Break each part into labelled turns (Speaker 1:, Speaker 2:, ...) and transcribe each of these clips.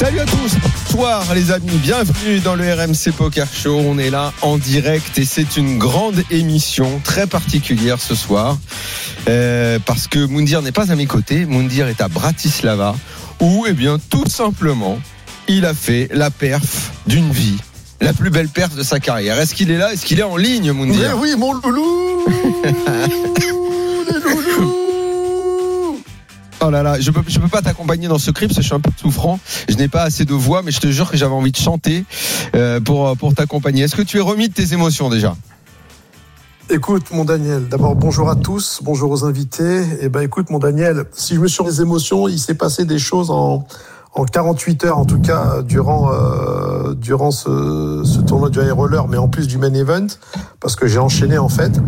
Speaker 1: Salut à tous, bonsoir les amis, bienvenue dans le RMC Poker Show. On est là en direct et c'est une grande émission très particulière ce soir euh, parce que Moundir n'est pas à mes côtés. Moundir est à Bratislava où, eh bien, tout simplement, il a fait la perf d'une vie. La plus belle perf de sa carrière. Est-ce qu'il est là? Est-ce qu'il est en ligne, Moundir?
Speaker 2: Oui, mon loulou Les loulous
Speaker 1: Oh là là, je peux, peux pas t'accompagner dans ce cri parce que je suis un peu souffrant. Je n'ai pas assez de voix, mais je te jure que j'avais envie de chanter euh, pour, pour t'accompagner. Est-ce que tu es remis de tes émotions déjà?
Speaker 2: Écoute, mon Daniel, d'abord bonjour à tous, bonjour aux invités. Et ben écoute, mon Daniel, si je me suis les émotions, il s'est passé des choses en, en 48 heures, en tout cas, durant, euh, durant ce, ce tournoi du high roller, mais en plus du main event, parce que j'ai enchaîné en fait.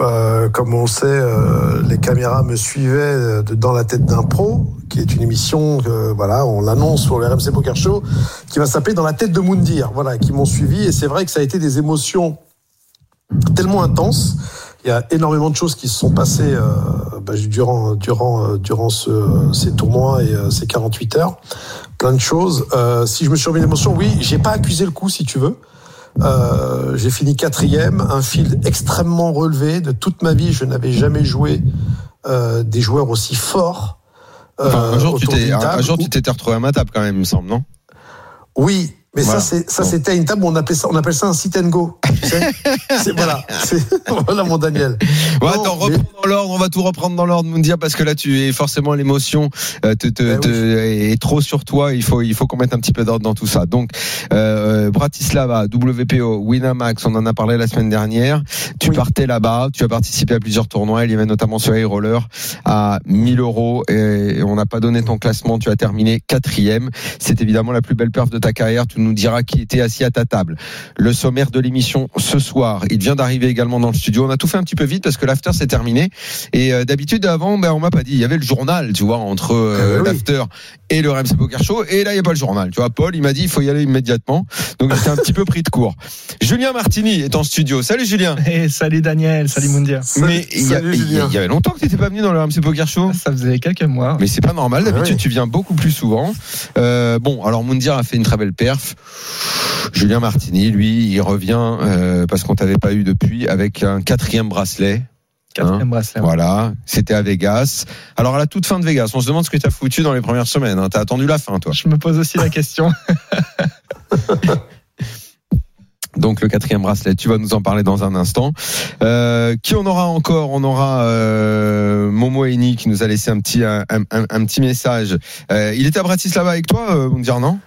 Speaker 2: Euh, comme on sait, euh, les caméras me suivaient dans la tête d'un pro, qui est une émission, voilà, on l'annonce sur le RMC Poker Show, qui va s'appeler Dans la tête de Moundir, voilà, qui m'ont suivi. Et c'est vrai que ça a été des émotions tellement intenses. Il y a énormément de choses qui se sont passées euh, bah, durant durant euh, durant ce, ces tournois et euh, ces 48 heures. Plein de choses. Euh, si je me suis remis d'émotion, oui, j'ai pas accusé le coup, si tu veux. Euh, j'ai fini quatrième, un field extrêmement relevé. De toute ma vie, je n'avais jamais joué euh, des joueurs aussi forts.
Speaker 1: Enfin, un jour, tu t'es, retrouvé à ma table quand même, il me semble, non?
Speaker 2: Oui, mais
Speaker 1: Voilà.
Speaker 2: ça, c'est, ça, c'était une table où on appelle ça, on appelle ça un sit and go. tu sais c'est, voilà, c'est, voilà mon Daniel.
Speaker 1: Ouais, attends,
Speaker 2: mais-
Speaker 1: dans l'ordre, on va tout reprendre dans l'ordre, Moundir, parce que là, tu es forcément l'émotion euh, te, te,
Speaker 2: Ben
Speaker 1: te- est trop sur toi. Il faut, il faut qu'on mette un petit peu d'ordre dans tout ça. Donc, euh, Bratislava, WPO, Winamax, on en a parlé la semaine dernière. Tu
Speaker 2: Oui.
Speaker 1: partais là-bas, tu as participé à plusieurs tournois. Il y avait notamment ce high roller à 1000 euros. Et on n'a pas donné ton classement. Tu as terminé quatrième. C'est évidemment la plus belle perf de ta carrière. Tu nous diras qui était assis à ta table. Le sommaire de l'émission ce soir. Il vient d'arriver également dans le studio. On a tout fait un petit peu vite parce que l'after s'est terminé. Et euh, d'habitude avant, ben on m'a pas dit. Il y avait le journal, tu vois, entre euh,
Speaker 2: Ah oui.
Speaker 1: l'after et le RMC Poker Show. Et là, il n'y a pas le journal. Tu vois, Paul, il m'a dit, il faut y aller immédiatement. Donc j'étais un petit peu pris de court. Julien Martini est en studio. Salut Julien.
Speaker 3: Hey, salut Daniel, salut Moundir.
Speaker 1: Mais il y, y avait longtemps que tu n'étais pas venu dans le RMC Poker Show.
Speaker 3: Ça faisait quelques mois.
Speaker 1: Mais c'est pas normal. D'habitude,
Speaker 2: Ah ouais.
Speaker 1: tu viens beaucoup plus souvent. Euh, bon, alors Moundir a fait une très belle perf. Julien Martini, lui, il revient euh, parce qu'on t'avait pas eu depuis avec un quatrième bracelet.
Speaker 3: Quatrième bracelet.
Speaker 1: Voilà, c'était à Vegas. Alors à la toute fin de Vegas, on se demande ce que tu as foutu dans les premières semaines. Hein. T'as attendu la fin, toi.
Speaker 3: Je me pose aussi la question.
Speaker 1: Donc le quatrième bracelet, tu vas nous en parler dans un instant. Euh, qui on aura encore? On aura euh, Momo Eni qui nous a laissé un petit un, un- un petit message. Euh, il était à Bratislava avec toi, on me dire non?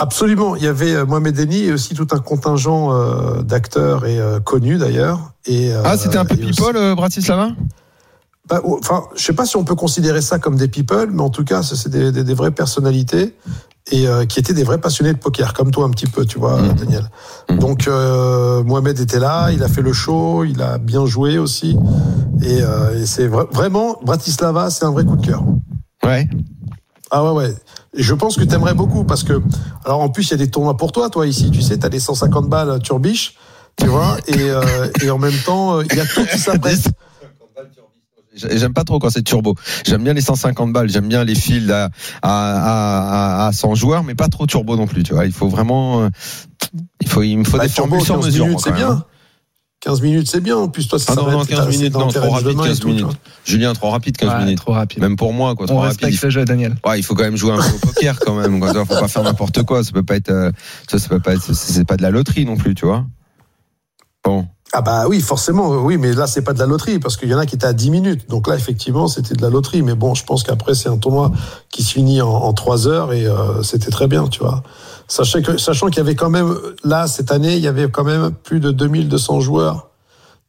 Speaker 2: Absolument. Il y avait euh, Mohamed Eni et aussi tout un contingent euh, d'acteurs et euh, connus d'ailleurs. Et, euh,
Speaker 1: Ah, c'était un peu
Speaker 2: aussi-
Speaker 1: people, euh, Bratislava
Speaker 2: Bah, ou- Enfin, je sais pas si on peut considérer ça comme des people, mais en tout cas, c'est des, des, des vraies personnalités et euh, qui étaient des vrais passionnés de poker, comme toi un petit peu, tu vois,
Speaker 1: Mhm.
Speaker 2: Daniel.
Speaker 1: Mhm.
Speaker 2: Donc, euh, Mohamed était là, il a fait le show, il a bien joué aussi, et, euh, et c'est vra- vraiment Bratislava, c'est un vrai coup de cœur.
Speaker 1: Ouais.
Speaker 2: Ah ouais, ouais. Et je pense que t'aimerais beaucoup parce que, alors en plus, il y a des tournois pour toi, toi, ici. Tu sais, t'as des 150 balles turbiche, tu vois, et, euh, et en même temps, euh, il y a tout qui s'apprête.
Speaker 1: J'aime pas trop quand c'est turbo. J'aime bien les 150 balles, j'aime bien les fils à, à, à, à 100 joueurs, mais pas trop turbo non plus. Tu vois, il faut vraiment, euh, il faut, il me faut
Speaker 2: Bah,
Speaker 1: des
Speaker 2: turbo,
Speaker 1: sur
Speaker 2: 15
Speaker 1: mesure.
Speaker 2: c'est
Speaker 1: même, hein.
Speaker 2: bien. 15 minutes, c'est bien. En plus, toi, ça
Speaker 1: Ah non,
Speaker 2: va
Speaker 1: non,
Speaker 2: être-
Speaker 1: 15
Speaker 2: c'est
Speaker 1: minutes, non, trop rapide,
Speaker 2: demain et
Speaker 1: 15
Speaker 2: tout, tu
Speaker 1: minutes. Julien, trop rapide, 15
Speaker 3: Ouais,
Speaker 1: minutes.
Speaker 3: Trop rapide.
Speaker 1: Même pour moi, quoi, trop
Speaker 3: On
Speaker 1: rapide.
Speaker 3: respecte le jeu, Daniel.
Speaker 1: Ouais, il faut quand même jouer un peu au poker quand même. Quoi. Faut pas faire n'importe quoi. Ça peut pas être, euh, ça, ça peut pas être, c'est- c'est pas de la loterie non plus, tu vois. Bon.
Speaker 2: Ah bah oui, forcément, oui, mais là, c'est pas de la loterie, parce qu'il y en a qui étaient à 10 minutes. Donc là, effectivement, c'était de la loterie. Mais bon, je pense qu'après, c'est un tournoi qui se finit en, en 3 heures et euh, c'était très bien, tu vois. Sachant que- sachant qu'il y avait quand même, là, cette année, il y avait quand même plus de 2200 joueurs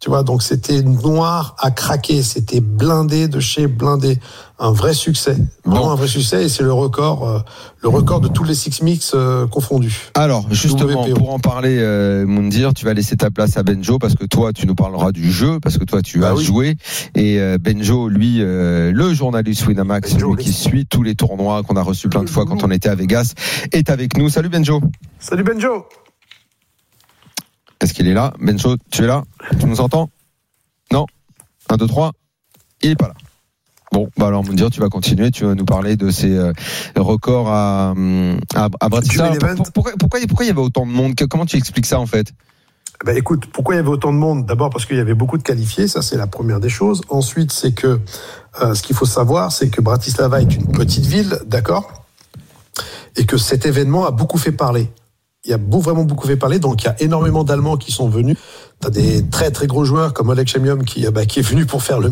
Speaker 2: Tu vois, donc c'était noir à craquer, c'était blindé de chez blindé, un vrai succès, vraiment
Speaker 1: Bon.
Speaker 2: un vrai succès, et c'est le record, euh, le record de tous les six mix euh, confondus.
Speaker 1: Alors, justement,
Speaker 2: WPO.
Speaker 1: pour en parler, euh, Moundir, tu vas laisser ta place à Benjo parce que toi, tu nous parleras du jeu, parce que toi, tu
Speaker 2: Bah
Speaker 1: as
Speaker 2: oui.
Speaker 1: joué. Et euh, Benjo, lui, euh, le journaliste Winamax,
Speaker 2: Benjo,
Speaker 1: lui
Speaker 2: oui.
Speaker 1: qui suit tous les tournois qu'on a reçus plein de fois quand on était à Vegas, est avec nous. Salut Benjo.
Speaker 2: Salut Benjo
Speaker 1: Est-ce qu'il est là? Benjo, tu es là? Tu nous entends? Non? 1, 2, 3. Il est pas là. Bon, bah alors Moundir, tu vas continuer, tu vas nous parler de ces euh, records à, à, à Bratislava. Pourquoi, pourquoi, pourquoi il y avait autant de monde? Comment tu expliques ça en fait?
Speaker 2: Ben écoute, pourquoi il y avait autant de monde? D'abord parce qu'il y avait beaucoup de qualifiés, ça c'est la première des choses. Ensuite, c'est que euh, ce qu'il faut savoir, c'est que Bratislava est une petite ville, d'accord? Et que cet événement a beaucoup fait parler. Il y a beau- vraiment beaucoup fait parler, donc il y a énormément d'Allemands qui sont venus. T'as des très très gros joueurs comme Oleg Chemium qui, euh, bah, qui est venu pour faire le,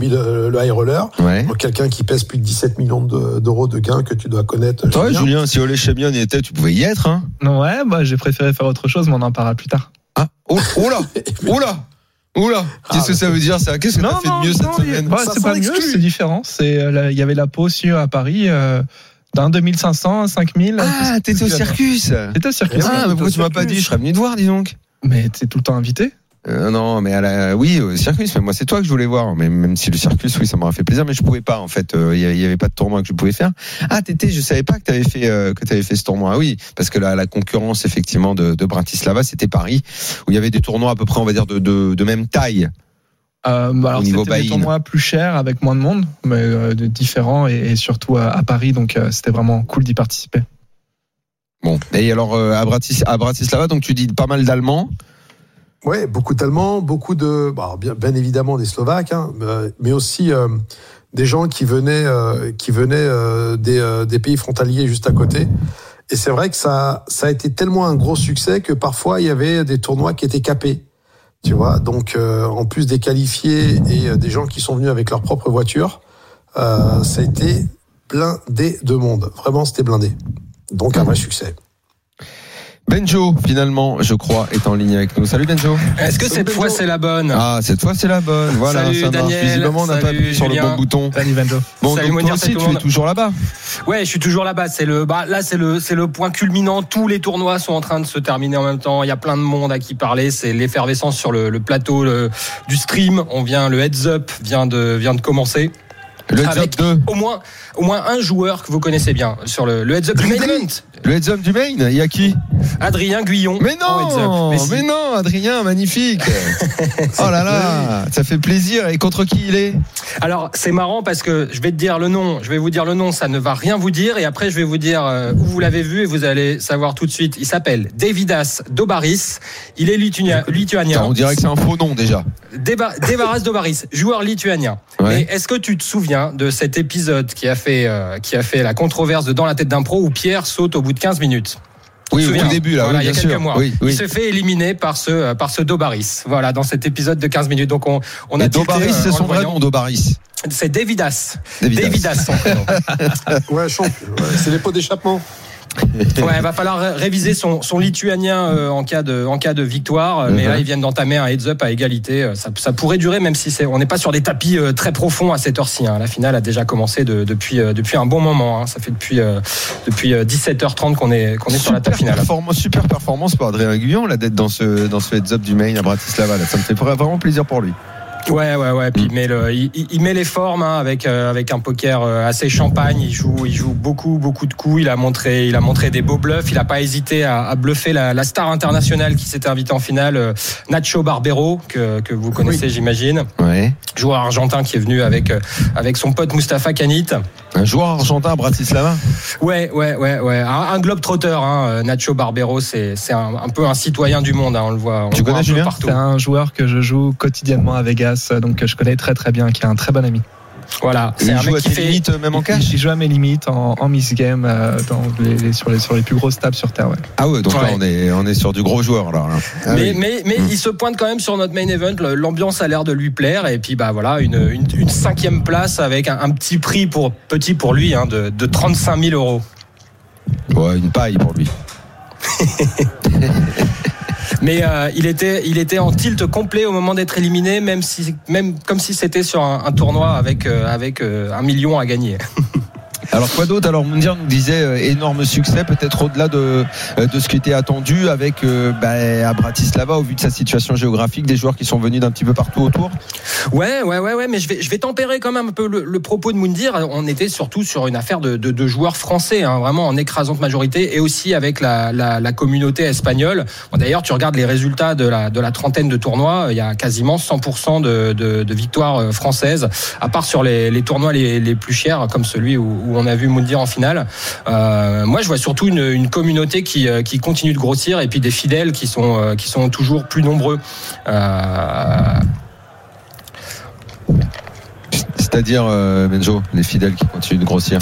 Speaker 2: le high roller.
Speaker 1: Ouais.
Speaker 2: Donc quelqu'un qui pèse plus de 17 millions de- d'euros de gains que tu dois connaître.
Speaker 1: Toi,
Speaker 2: Julien.
Speaker 1: Julien, si Olé Chemion y était, tu pouvais y être, hein
Speaker 3: Ouais, bah, j'ai préféré faire autre chose, mais on en parlera plus tard.
Speaker 1: Ah, oh, oh là, oh là, oh là. Qu'est-ce
Speaker 2: Ah,
Speaker 1: que ça veut dire ça? Qu'est-ce que t'as fait de mieux cette semaine?
Speaker 3: Bah,
Speaker 2: Ça
Speaker 3: c'est pas mieux, c'est différent. C'est, euh, il y avait la pause sur- à Paris euh, d'un 2500 à 5000.
Speaker 1: Ah, t'étais au circus.
Speaker 3: C'était au circuit.
Speaker 1: Ah, mais pourquoi tu m'as pas dit Je serais venu te voir, dis donc.
Speaker 3: Mais t'es tout le temps invité?
Speaker 1: Euh, non, mais à la, oui, au circus. Mais moi, c'est toi que je voulais voir. Mais même si le circus, oui, ça m'aurait fait plaisir, mais je pouvais pas. En fait, Euh, il y, avait- il y avait pas de tournoi que je pouvais faire. Ah, t'étais, je savais pas que t'avais fait euh, que t'avais fait ce tournoi. Ah oui, parce que la, la concurrence effectivement de, de Bratislava, c'était Paris, où il y avait des tournois à peu près, on va dire, de, de, de même taille.
Speaker 3: Euh, bah, alors c'était des tournois plus chers avec moins de monde, mais euh, différents et, et surtout à, à Paris, donc euh, c'était vraiment cool d'y participer.
Speaker 1: Bon. Et alors euh, à, Bratis, à Bratislava, donc tu dis pas mal d'Allemands.
Speaker 2: Ouais, beaucoup d'Allemands, beaucoup de, bah, bien, bien évidemment des Slovaques, hein, mais aussi euh, des gens qui venaient, euh, qui venaient euh, des, euh, des pays frontaliers juste à côté. Et c'est vrai que ça, ça a été tellement un gros succès que parfois il y avait des tournois qui étaient capés. Tu vois, donc euh, en plus des qualifiés et euh, des gens qui sont venus avec leur propre voiture, euh, ça a été blindé de monde. Vraiment, c'était blindé. Donc un vrai succès.
Speaker 1: Benjo, finalement, je crois, est en ligne avec nous. Salut Benjo.
Speaker 4: Est-ce que cette fois c'est la bonne
Speaker 1: Ah, cette fois c'est la bonne. Voilà,
Speaker 4: Salut,
Speaker 1: ça marche.
Speaker 4: Daniel.
Speaker 1: Visiblement, on n'a pas
Speaker 4: Salut,
Speaker 1: appuyé sur le bon bouton.
Speaker 3: Salut Benjo.
Speaker 1: Bon,
Speaker 4: Salut,
Speaker 1: donc
Speaker 4: Mounir,
Speaker 1: toi aussi, tu es toujours là-bas.
Speaker 4: Ouais, je suis toujours là-bas. C'est le, bah, là, c'est le, c'est le point culminant. Tous les tournois sont en train de se terminer en même temps. Il y a plein de monde à qui parler. C'est l'effervescence sur le, le plateau le- du stream. On vient, le heads up vient de, vient de commencer.
Speaker 1: Le heads up de.
Speaker 4: au moins, au moins un joueur que vous connaissez bien sur le, le heads up du main event.
Speaker 1: Le heads up du main, il y a qui
Speaker 4: Adrien Guyon.
Speaker 1: Mais non,
Speaker 4: Mais
Speaker 1: non, Adrien, magnifique. oh là là, ça fait plaisir. Et contre qui il est
Speaker 4: Alors c'est marrant parce que je vais te dire le nom, je vais vous dire le nom, ça ne va rien vous dire et après je vais vous dire euh, où vous l'avez vu et vous allez savoir tout de suite. Il s'appelle Davidas Dobaris, il est lituania-
Speaker 1: Attends,
Speaker 4: lituanien.
Speaker 1: On dirait que c'est un faux nom déjà.
Speaker 4: Deba- Devaras Dobaris, joueur lituanien.
Speaker 1: Ouais.
Speaker 4: Mais est-ce que tu te souviens de cet épisode qui a fait euh, qui a fait la controverse de Dans la tête d'un pro où Pierre saute au bout de 15 minutes
Speaker 1: Oui, au début là,
Speaker 4: Voilà,
Speaker 1: oui,
Speaker 4: il y a quelques
Speaker 1: sûr.
Speaker 4: mois.
Speaker 1: Oui,
Speaker 4: Il
Speaker 1: oui.
Speaker 4: se fait éliminer par ce euh, par ce Dobaris. Voilà, dans cet épisode de 15 minutes. Donc on on a tilté,
Speaker 1: Dobaris,
Speaker 4: euh,
Speaker 1: c'est son vrai
Speaker 4: voyant.
Speaker 1: nom, Dobaris.
Speaker 4: C'est Davidas.
Speaker 1: Davidas.
Speaker 4: Davidas son prénom.
Speaker 2: Ouais, champion. Ouais, c'est les pots d'échappement.
Speaker 4: Ouais, va falloir ré- réviser son, son lituanien euh, en cas de en cas de victoire. Euh, Mais
Speaker 1: Mhm.
Speaker 4: là, ils viennent d'entamer un heads up à égalité. Euh, Ça, ça pourrait durer, même si on n'est pas sur des tapis euh, très profonds à cette heure-ci. hein. La finale a déjà commencé de- depuis euh, depuis un bon moment. hein. Ça fait depuis depuis euh, 17h30 qu'on est qu'on est sur la table finale.
Speaker 1: performance, super performance pour Adrien Guyon, là, d'être dans ce, dans ce heads up du main à Bratislava. Là. Ça me fait vraiment plaisir pour lui.
Speaker 4: Ouais, ouais, ouais. Puis il met le, il, il- met les formes hein, avec euh, avec un poker euh, assez champagne. Il joue, il joue beaucoup, beaucoup de coups. Il a montré, il a montré des beaux bluffs. Il a pas hésité à, à bluffer la, la star internationale qui s'était invitée en finale, euh, Nacho Barbero, que que vous connaissez, j'imagine,
Speaker 1: Ouais.
Speaker 4: joueur argentin qui est venu avec euh, avec son pote Mustapha Kanit.
Speaker 1: Un joueur argentin à Bratislava?
Speaker 4: Ouais, ouais, ouais, ouais. Un, un globe trotteur. Hein, Nacho Barbero, c'est c'est un, un peu un citoyen du monde. Hein, on le voit. On
Speaker 1: Tu
Speaker 4: le voit
Speaker 1: connais,
Speaker 4: un peu
Speaker 1: Julien?
Speaker 4: partout.
Speaker 3: C'est un joueur que je joue quotidiennement à Vegas, donc que je connais très très bien, qui est un très bon ami.
Speaker 4: Voilà. C'est
Speaker 1: il
Speaker 4: un
Speaker 1: joue
Speaker 4: mec
Speaker 1: à
Speaker 4: qui fait.
Speaker 1: limites, même en cash
Speaker 3: Il joue à mes limites en, en miss game euh, dans les, les- sur, les, sur les plus grosses tables sur terre. Ouais.
Speaker 1: Ah ouais, donc là, on est, on est sur du gros joueur, alors. Là. Ah
Speaker 4: mais
Speaker 1: oui.
Speaker 4: mais, mais
Speaker 1: Mm.
Speaker 4: il se pointe quand même sur notre main event. L'ambiance a l'air de lui plaire. Et puis bah voilà, une, une, une cinquième place avec un, un petit prix pour petit pour lui hein, de, de 35 000 euros.
Speaker 1: Ouais, une paille pour lui.
Speaker 4: Mais euh, il était, il était en tilt complet au moment d'être éliminé, même si, même comme si c'était sur un, tournoi avec euh, avec euh, un million à gagner.
Speaker 1: Alors quoi d'autre? Alors Moundir nous disait euh, énorme succès, peut-être au-delà de, euh, de ce qui était attendu avec euh, bah, à Bratislava au vu de sa situation géographique, des joueurs qui sont venus d'un petit peu partout autour.
Speaker 4: Ouais, ouais, ouais, ouais, mais je vais, je vais tempérer quand même un peu le, propos de Moundir. On était surtout sur une affaire de, de, joueurs français, hein, vraiment en écrasante majorité, et aussi avec la, la, communauté espagnole. Bon, D'ailleurs, tu regardes les résultats de la, de la trentaine de tournois, il y a quasiment 100% de, de, victoires euh, françaises, à part sur les, les tournois les, les plus chers, comme celui où, où on a vu Moundir en finale. Euh, moi, je vois surtout une, une communauté qui, euh, qui continue de grossir, et puis des fidèles qui sont, euh, qui sont toujours plus nombreux. Euh,
Speaker 1: C'est-à-dire euh, Benjo, les fidèles qui continuent de grossir.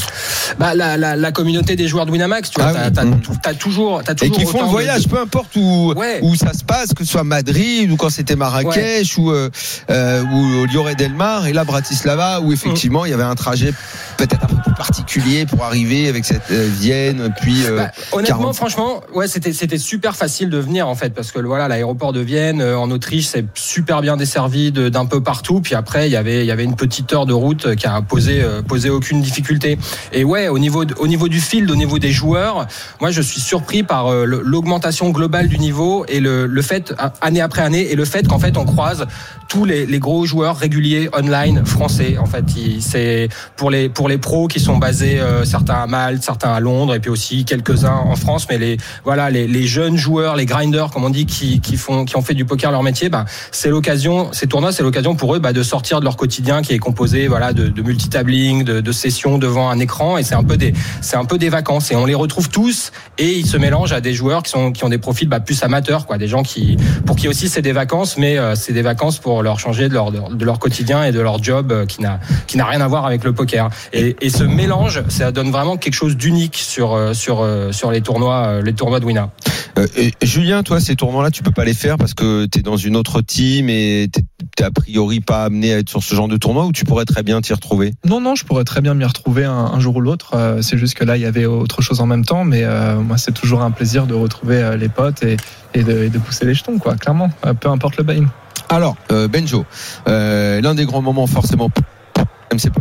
Speaker 4: Bah, la, la, la communauté des joueurs de Winamax, tu vois,
Speaker 1: Ah
Speaker 4: t'as,
Speaker 1: oui.
Speaker 4: t'as
Speaker 1: Mm.
Speaker 4: tout- t'as toujours,
Speaker 1: Et
Speaker 4: toujours
Speaker 1: qui font le voyage,
Speaker 4: de-
Speaker 1: peu importe où,
Speaker 4: Ouais.
Speaker 1: où ça se passe, que ce soit Madrid ou quand c'était Marrakech ou, euh, ou Lloret del Mar et là Bratislava où effectivement il y avait un trajet peut-être un peu particulier pour arriver avec cette euh, Vienne puis euh,
Speaker 4: Bah, honnêtement,
Speaker 1: 40.
Speaker 4: franchement, ouais, c'était c'était super facile de venir en fait parce que voilà, l'aéroport de Vienne euh, en Autriche, c'est super bien desservi de- d'un peu partout. Puis après, il y avait il y avait une petite heure de route qui a posé euh, posé aucune difficulté. Et ouais, au niveau de- au niveau du field, au niveau des joueurs, moi je suis surpris par l'augmentation globale du niveau et le, le fait année après année et le fait qu'en fait on croise tous les, les gros joueurs réguliers online français. En fait, c'est pour les pour les pros qui sont basés euh, certains à Malte, certains à Londres et puis aussi quelques-uns en France. Mais les voilà les, jeunes joueurs, les grinders comme on dit, qui, font qui ont fait du poker leur métier, bah, c'est l'occasion. Ces tournois, c'est l'occasion pour eux bah, de sortir de leur quotidien qui est composé voilà de, de multitabling, de, de sessions devant un écran et c'est un peu des c'est un peu des vacances et on les retrouve tous et ils se mélangent à des joueurs qui sont qui ont des profils bah, plus amateurs quoi, des gens qui pour qui aussi c'est des vacances mais euh, c'est des vacances pour leur changer de leur de leur quotidien et de leur job euh, qui n'a qui n'a rien à voir avec le poker et, mélange ça donne vraiment quelque chose d'unique sur euh, sur euh, sur les tournois euh, les tournois de Wina.
Speaker 1: Euh, et Julien, toi, ces tournois-là, tu peux pas les faire parce que tu es dans une autre team et t'es a priori pas amené à être sur ce genre de tournoi ou tu pourrais très bien t'y retrouver?
Speaker 3: Non, non, je pourrais très bien m'y retrouver un, un jour ou l'autre. Euh, c'est juste que là, il y avait autre chose en même temps, mais euh, moi, c'est toujours un plaisir de retrouver les potes et, et, de, et de pousser les jetons, quoi. Clairement, peu importe le bain.
Speaker 1: Alors, euh, Benjo, euh, l'un des grands moments forcément pour RMC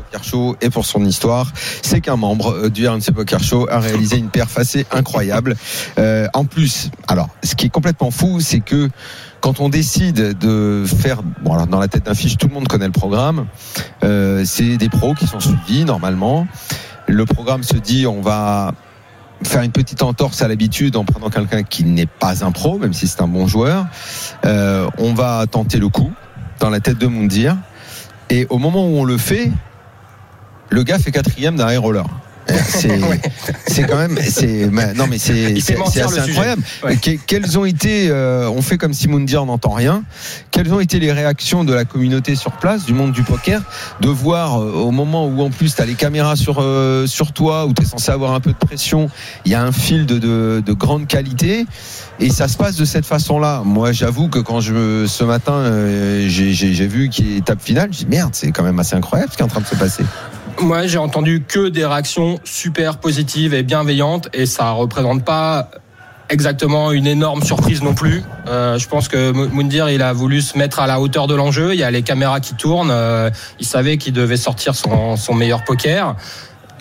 Speaker 1: et pour son histoire, c'est qu'un membre euh, du RMC Poker Show a réalisé une perf assez incroyable. Euh, en plus, alors, ce qui est complètement fou, c'est que quand on décide de faire, bon alors dans la tête d'un fiche, tout le monde connaît le programme. Euh, c'est des pros qui sont suivis normalement. Le programme se dit, on va faire une petite entorse à l'habitude en prenant quelqu'un qui n'est pas un pro, même si c'est un bon joueur. On va tenter le coup dans la tête de Moundir. Et au moment où on le fait, le gars fait quatrième d'un high roller. C'est
Speaker 4: Ouais.
Speaker 1: quand même c'est mais- non mais c'est incroyable.
Speaker 4: Ouais.
Speaker 1: Que- Quelles ont été euh, on fait comme si Moundir n'entend rien. Quelles ont été les réactions de la communauté sur place, du monde du poker, de voir euh, au moment où en plus tu as les caméras sur euh, sur toi où tu es censé avoir un peu de pression, il y a un fil de, de, de grande qualité et ça se passe de cette façon-là. Moi, j'avoue que quand je ce matin euh, j'ai vu qu'il est étape finale, je dis merde, c'est quand même assez incroyable ce qui est en train de se passer.
Speaker 4: Moi, j'ai entendu que des réactions super positives et bienveillantes, et ça représente pas exactement une énorme surprise non plus. Euh, je pense que Mou- Moundir, il a voulu se mettre à la hauteur de l'enjeu. Il y a les caméras qui tournent. euh, il savait qu'il devait sortir son meilleur poker.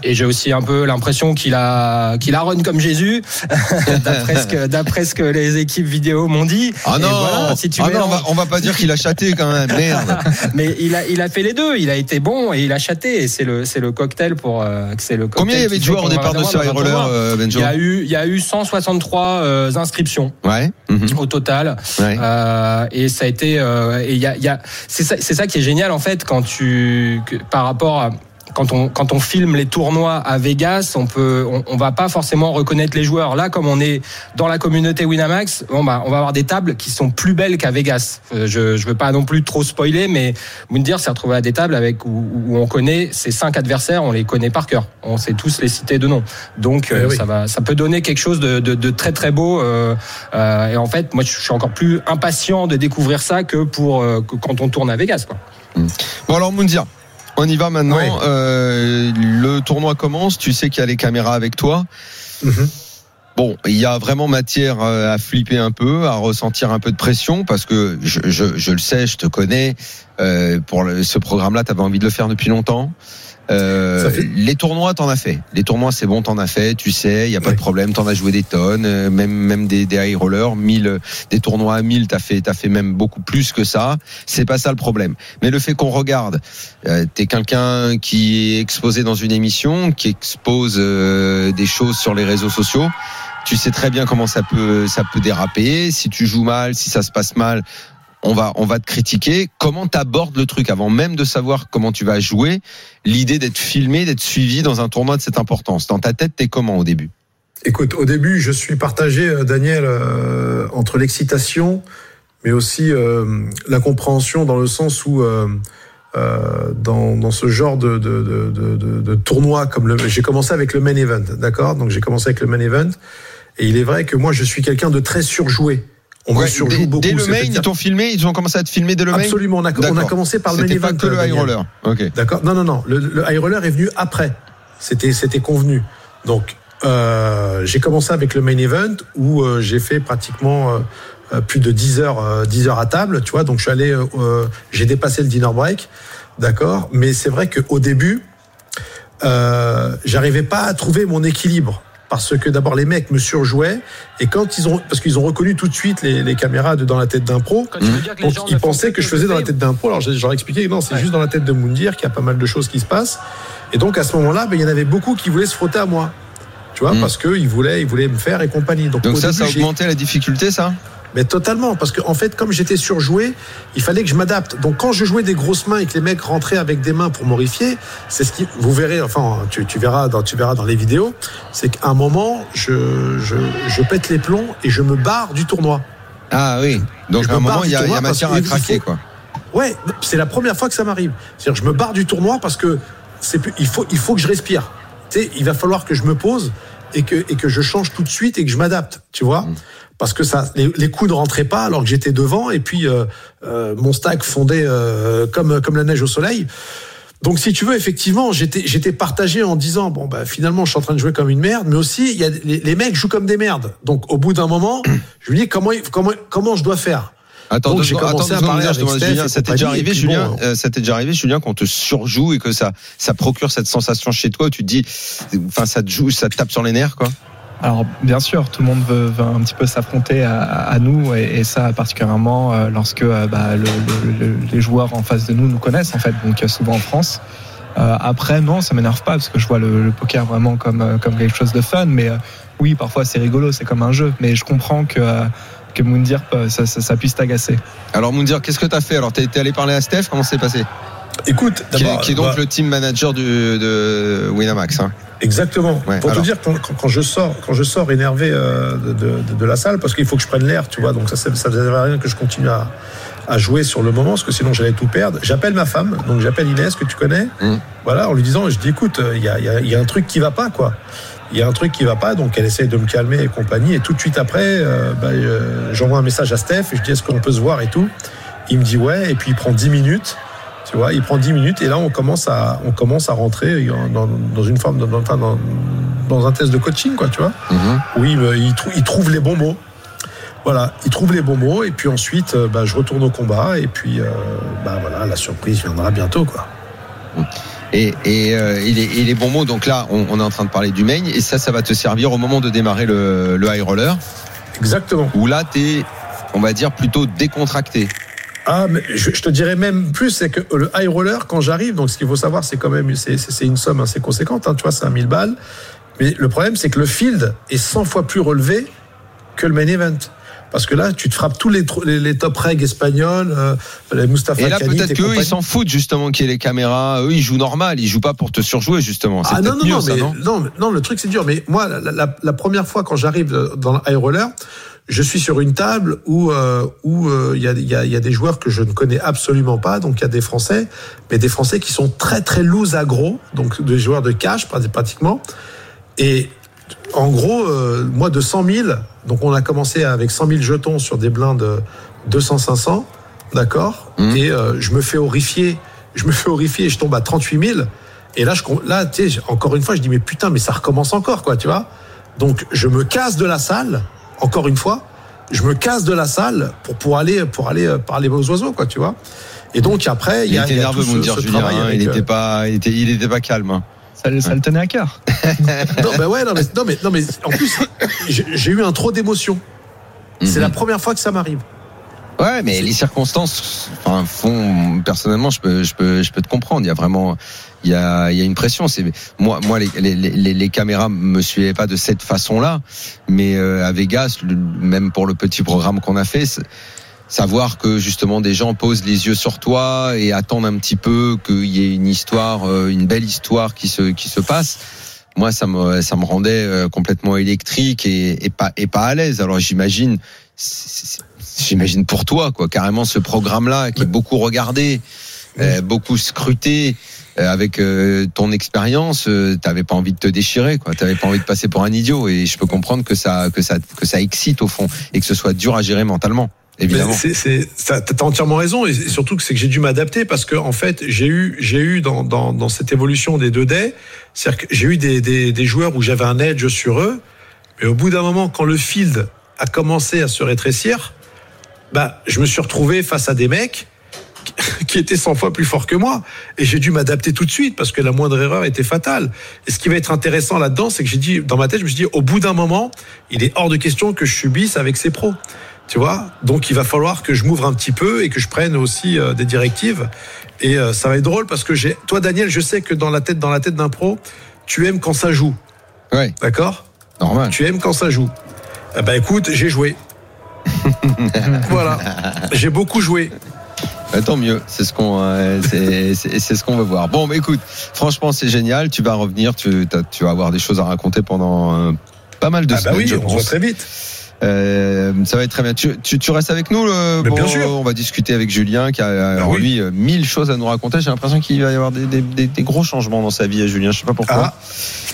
Speaker 4: Et j'ai aussi un peu l'impression qu'il a qu'il a run comme Jésus, d'après ce que d'après ce que les équipes vidéo m'ont dit.
Speaker 1: Ah non,
Speaker 4: voilà, si tu
Speaker 1: ah non, on, va, on va pas dire qu'il a chaté quand même, merde.
Speaker 4: mais il a il a fait les deux. Il a été bon et il a chaté. Et c'est le c'est le cocktail pour euh, c'est le.
Speaker 1: Combien il y avait
Speaker 4: cocktail
Speaker 1: de joueurs au départ de ce high roller, euh, Benjo
Speaker 4: Il y a eu il y a eu 163 euh, inscriptions
Speaker 1: Ouais. mhm,
Speaker 4: au total.
Speaker 1: ouais.
Speaker 4: Euh, et ça a été euh, et il y a, y a c'est ça c'est ça qui est génial en fait quand tu que- par rapport à quand on quand on filme les tournois à Vegas, on peut on, on va pas forcément reconnaître les joueurs. Là, comme on est dans la communauté Winamax, bon bah on va avoir des tables qui sont plus belles qu'à Vegas. Euh, je je veux pas non plus trop spoiler, mais Moundir s'est retrouvé à des tables avec où, où on connaît ces cinq adversaires, on les connaît par cœur. On sait tous les citer de nom. Donc euh,
Speaker 2: Eh oui.
Speaker 4: ça va ça peut donner quelque chose de, de, de très très beau. euh, euh, et en fait, moi je suis encore plus impatient de découvrir ça que pour euh, que quand on tourne à Vegas. Quoi.
Speaker 1: Bon alors Moundir, on y va maintenant.
Speaker 2: Ouais.
Speaker 1: Euh, le tournoi commence. Tu sais qu'il y a les caméras avec toi.
Speaker 2: Mhm.
Speaker 1: Bon, il y a vraiment matière euh, à flipper un peu, à ressentir un peu de pression, parce que je, je, je le sais, je te connais. Euh, pour le- ce programme-là, tu avais envie de le faire depuis longtemps. Euh,
Speaker 2: fait-
Speaker 1: Les tournois, t'en as fait. Les tournois, c'est bon, t'en as fait. Tu sais, il y a pas
Speaker 2: Ouais.
Speaker 1: de problème. T'en as joué des tonnes, euh, même même des, des high rollers, 1000, euh, des tournois à 1000, t'as fait t'as fait même beaucoup plus que ça. C'est pas ça le problème. Mais le fait qu'on regarde, euh, t'es quelqu'un qui est exposé dans une émission, qui expose euh, des choses sur les réseaux sociaux. Tu sais très bien comment ça peut ça peut déraper. Si tu joues mal, si ça se passe mal, on va on va te critiquer. Comment t'abordes le truc avant même de savoir comment tu vas jouer? L'idée d'être filmé, d'être suivi dans un tournoi de cette importance. Dans ta tête, t'es comment au début?
Speaker 2: Écoute, au début, je suis partagé, euh, Daniel, euh, entre l'excitation, mais aussi euh, la compréhension dans le sens où, euh, dans, ce genre de, de, tournoi, comme j'ai commencé avec le main event, d'accord? Donc j'ai commencé avec le main event, et il est vrai que moi, je suis quelqu'un de très surjoué. On
Speaker 1: Ouais,
Speaker 2: surjoue
Speaker 1: dès,
Speaker 2: beaucoup.
Speaker 1: dès le main, ils t'ont filmé, ils ont commencé à te filmer dès le main.
Speaker 2: Absolument, on a, on a
Speaker 1: D'accord.
Speaker 2: commencé par le main
Speaker 1: C'était
Speaker 2: event.
Speaker 1: que le high roller. Ok.
Speaker 2: D'accord. Non, non, non. Le, le high roller est venu après. C'était, c'était convenu. Donc, euh, j'ai commencé avec le main event où euh, j'ai fait pratiquement euh, euh, plus de 10 heures, euh, 10 heures à table. Tu vois, donc je suis allé, euh, euh, j'ai dépassé le dinner break. D'accord. Mais c'est vrai qu'au début, euh, j'arrivais pas à trouver mon équilibre. Parce que d'abord les mecs me surjouaient et quand ils ont parce qu'ils ont reconnu tout de suite les, les caméras de dans la tête d'un pro,
Speaker 4: Quand tu veux dire que les
Speaker 2: donc ils pensaient que je faisais dans la tête d'un pro. Alors j'ai- expliqué non, c'est
Speaker 4: Ouais.
Speaker 2: juste dans la tête de Moundir qu'il y a pas mal de choses qui se passent. Et donc à ce moment-là, ben, il y en avait beaucoup qui voulaient se frotter à moi. Tu vois,
Speaker 1: Mm.
Speaker 2: parce qu'ils voulaient, ils voulaient me faire et compagnie. Donc,
Speaker 1: ça,
Speaker 2: début,
Speaker 1: ça a
Speaker 2: j'ai-
Speaker 1: augmenté la difficulté, ça?
Speaker 2: Mais totalement, parce que en fait, comme j'étais surjoué, il fallait que je m'adapte. Donc quand je jouais des grosses mains et que les mecs rentraient avec des mains pour m'horrifier, c'est ce qui, vous verrez, enfin, tu, tu verras dans, tu verras dans les vidéos, c'est qu'à un moment, je, je, je pète les plombs et je me barre du tournoi.
Speaker 1: Ah oui. Donc à un
Speaker 2: me
Speaker 1: moment, il y a, y a matière à craquer,
Speaker 2: faut-
Speaker 1: quoi.
Speaker 2: Ouais, c'est la première fois que ça m'arrive. C'est-à-dire, je me barre du tournoi parce que c'est plus- il faut, il faut que je respire. Tu sais, il va falloir que je me pose et que, et que je change tout de suite et que je m'adapte, tu vois. Parce que ça, les, les coups ne rentraient pas alors que j'étais devant et puis euh, euh, mon stack fondait euh, comme, comme la neige au soleil. Donc, si tu veux, effectivement, j'étais, j'étais partagé en disant, bon, bah, finalement, je suis en train de jouer comme une merde, mais aussi, il y a, les, les mecs jouent comme des merdes. Donc, au bout d'un moment, je me dis, comment, comment, comment je dois faire?
Speaker 1: Attends,
Speaker 2: j'ai commencé
Speaker 1: attends
Speaker 2: à parler avec Steph
Speaker 1: Julien, ça t'est déjà arrivé, Julien,
Speaker 2: bon.
Speaker 1: euh, ça t'est déjà arrivé, Julien, qu'on te surjoue et que ça, ça procure cette sensation chez toi où tu te dis, enfin, ça te joue, ça te tape sur les nerfs, quoi?
Speaker 3: Alors bien sûr, tout le monde veut, veut un petit peu s'affronter à, à nous et, et ça particulièrement euh, lorsque euh, bah, le- le- le- les joueurs en face de nous nous connaissent en fait, donc euh, souvent en France. Euh, après non, ça m'énerve pas parce que je vois le, poker vraiment comme comme quelque chose de fun, mais euh, oui parfois c'est rigolo, c'est comme un jeu, mais je comprends que euh, que Moundir ça, ça, ça puisse t'agacer.
Speaker 1: Alors, Moundir, qu'est-ce que t'as fait? Alors, t'es allé parler à Steph? Comment c'est passé?
Speaker 2: Écoute,
Speaker 1: qui, est-
Speaker 2: d'abord,
Speaker 1: qui est donc
Speaker 2: bah,
Speaker 1: le team manager du, de Winamax. Hein.
Speaker 2: Exactement.
Speaker 1: Ouais,
Speaker 2: Pour
Speaker 1: alors.
Speaker 2: te dire, quand, quand- quand je sors, quand je sors énervé euh, de, de- de la salle, parce qu'il faut que je prenne l'air, tu vois, donc ça, ça, ne servait à rien que je continue à, à jouer sur le moment, parce que sinon j'allais tout perdre. J'appelle ma femme, donc j'appelle Inès, que tu connais,
Speaker 1: Mm.
Speaker 2: voilà, en lui disant, je dis, écoute, il y a, il y a- il y a un truc qui va pas, quoi. Il y a un truc qui va pas, donc elle essaye de me calmer et compagnie. Et tout de suite après, euh, bah, euh, j'envoie un message à Steph et je dis, est-ce qu'on peut se voir et tout. Il me dit ouais, et puis il prend 10 minutes. Tu vois, il prend 10 minutes et là on commence à, on commence à rentrer dans, dans une forme, dans, enfin, dans, dans un test de coaching, quoi, tu vois.
Speaker 1: Mhm.
Speaker 2: Oui, il, trou- il trouve les bons mots. Voilà, il trouve les bons mots et puis ensuite, euh, bah, je retourne au combat et puis, euh, bah voilà, la surprise viendra bientôt, quoi.
Speaker 1: Et, et, euh, et les, et les bons mots, donc là, on, on est en train de parler du main, et ça, ça va te servir au moment de démarrer le, le high roller,
Speaker 2: Exactement.
Speaker 1: où là, t'es, on va dire, plutôt décontracté.
Speaker 2: Ah, mais je, je te dirais même plus, c'est que le high roller, quand j'arrive, donc ce qu'il faut savoir, c'est quand même, c'est, c'est- c'est une somme assez conséquente, hein, tu vois, c'est un 1000 balles. Mais le problème, c'est que le field est 100 fois plus relevé que le main event. Parce que là, tu te frappes tous les, tro- les, les top regs espagnols, euh, les Mustafa
Speaker 1: Et là, peut-être qu'eux, ils s'en foutent, justement, qu'il y ait les caméras. Eux, ils jouent normal, ils jouent pas pour te surjouer, justement.
Speaker 2: Ah non, non,
Speaker 1: mieux,
Speaker 2: non,
Speaker 1: ça,
Speaker 2: mais,
Speaker 1: non?
Speaker 2: non, non, le truc c'est dur. Mais moi, la, la- la première fois quand j'arrive dans le high roller, je suis sur une table où euh, où euh, il y, a, y, a, il y a des joueurs que je ne connais absolument pas. Donc il y a des Français, mais des Français qui sont très très loose agro, donc des joueurs de cash prat- pratiquement. Et en gros, euh, moi de 100 000, donc on a commencé avec 100 000 jetons sur des blindes 200-500, d'accord
Speaker 1: Mhm.
Speaker 2: Et euh, je me fais horrifier, je me fais horrifier et je tombe à 38 000. Et là, je, là tu sais, encore une fois, je dis, mais putain, mais ça recommence encore, quoi, tu vois Donc je me casse de la salle, encore une fois, je me casse de la salle pour, pour aller pour aller euh, parler aux oiseaux, quoi, tu vois. Et donc après, il,
Speaker 1: Il
Speaker 2: y a,
Speaker 1: était
Speaker 2: il y a
Speaker 1: nerveux, Moundir
Speaker 2: ce
Speaker 1: Julien.
Speaker 2: travail
Speaker 1: hein, Il
Speaker 2: euh,
Speaker 1: n'était pas, il était, il était pas calme.
Speaker 3: Ça, ça le tenait à cœur.
Speaker 2: non, ben ouais, non, mais, non, mais, non, mais en plus, j'ai eu un trop d'émotions. C'est
Speaker 1: Mhm.
Speaker 2: la première fois que ça m'arrive.
Speaker 1: Ouais, mais les circonstances enfin, font. Personnellement, je peux, je peux, je peux te comprendre. Il y a vraiment, il y a, il y a une pression. C'est moi, moi, les, les, les, les caméras me suivaient pas de cette façon-là, mais euh, à Vegas, le- même pour le petit programme qu'on a fait. Savoir que justement des gens posent les yeux sur toi et attendent un petit peu qu'il y ait une histoire, euh, une belle histoire qui se qui se passe. Moi, ça me ça me rendait euh, complètement électrique et, et pas et pas à l'aise. Alors j'imagine j'imagine pour toi, quoi, carrément ce programme-là qui est beaucoup regardé, euh, beaucoup scruté. avec ton expérience, t'avais pas envie de te déchirer, quoi. T'avais pas envie de passer pour un idiot, et je peux comprendre que ça, que ça, que ça excite au fond, et que ce soit dur à gérer mentalement, évidemment.
Speaker 2: C'est- T'as entièrement raison, et surtout que c'est que j'ai dû m'adapter parce que en fait, j'ai eu, j'ai eu dans, dans, dans cette évolution des deux dés, c'est-à-dire que j'ai eu des, des, des joueurs où j'avais un edge sur eux, mais au bout d'un moment, quand le field a commencé à se rétrécir, bah, je me suis retrouvé face à des mecs qui étaient 100 fois plus forts que moi. Et j'ai dû m'adapter tout de suite parce que la moindre erreur était fatale. Et ce qui va être intéressant là-dedans, c'est que j'ai dit, dans ma tête, je me suis dit, au bout d'un moment, il est hors de question que je subisse avec ces pros. Tu vois? Donc il va falloir que je m'ouvre un petit peu et que je prenne aussi euh, des directives. Et euh, ça va être drôle parce que j'ai, toi Daniel, je sais que dans la tête, dans la tête d'un pro, tu aimes quand ça joue.
Speaker 1: Ouais,
Speaker 2: D'accord?
Speaker 1: Normal.
Speaker 2: tu aimes quand ça joue. Eh ben écoute, j'ai joué. voilà, j'ai beaucoup joué.
Speaker 1: Bah, tant mieux, c'est ce qu'on, euh, c'est, ce qu'on voir. Bon, bah, écoute, franchement, c'est génial. Tu vas revenir, tu, tu vas avoir des choses à raconter pendant euh, pas mal de
Speaker 2: Ah bah
Speaker 1: semaines,
Speaker 2: oui,
Speaker 1: je
Speaker 2: on voit
Speaker 1: pense.
Speaker 2: très vite.
Speaker 1: Euh, ça va être très bien. Tu, tu, tu restes avec nous le,
Speaker 2: Mais bien sûr.
Speaker 1: On va discuter avec Julien qui a euh,
Speaker 2: Ah oui.
Speaker 1: lui euh, mille choses à nous raconter. J'ai l'impression qu'il va y avoir des, des, des, des gros changements dans sa vie, à Julien. Je sais pas pourquoi.
Speaker 2: Ah.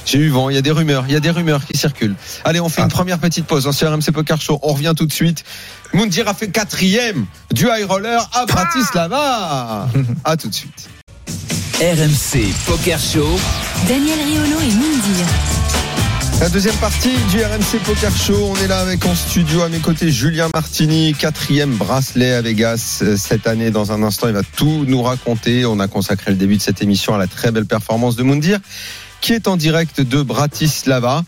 Speaker 1: J'ai eu vent. Il y a des rumeurs. Il y a des rumeurs qui circulent. Allez, on fait
Speaker 2: Ah.
Speaker 1: une première petite pause dans ce RMC Poker Show. On revient tout de suite. Moundir a fait quatrième du high roller à Bratislava. à tout de suite.
Speaker 5: RMC Poker Show.
Speaker 6: Daniel Riolo et Moundir.
Speaker 1: La deuxième partie du RMC Poker Show. On est là avec en studio à mes côtés Julien Martini, quatrième bracelet à Vegas cette année. Dans un instant, il va tout nous raconter. On a consacré le début de cette émission à la très belle performance de Moundir, qui est en direct de Bratislava.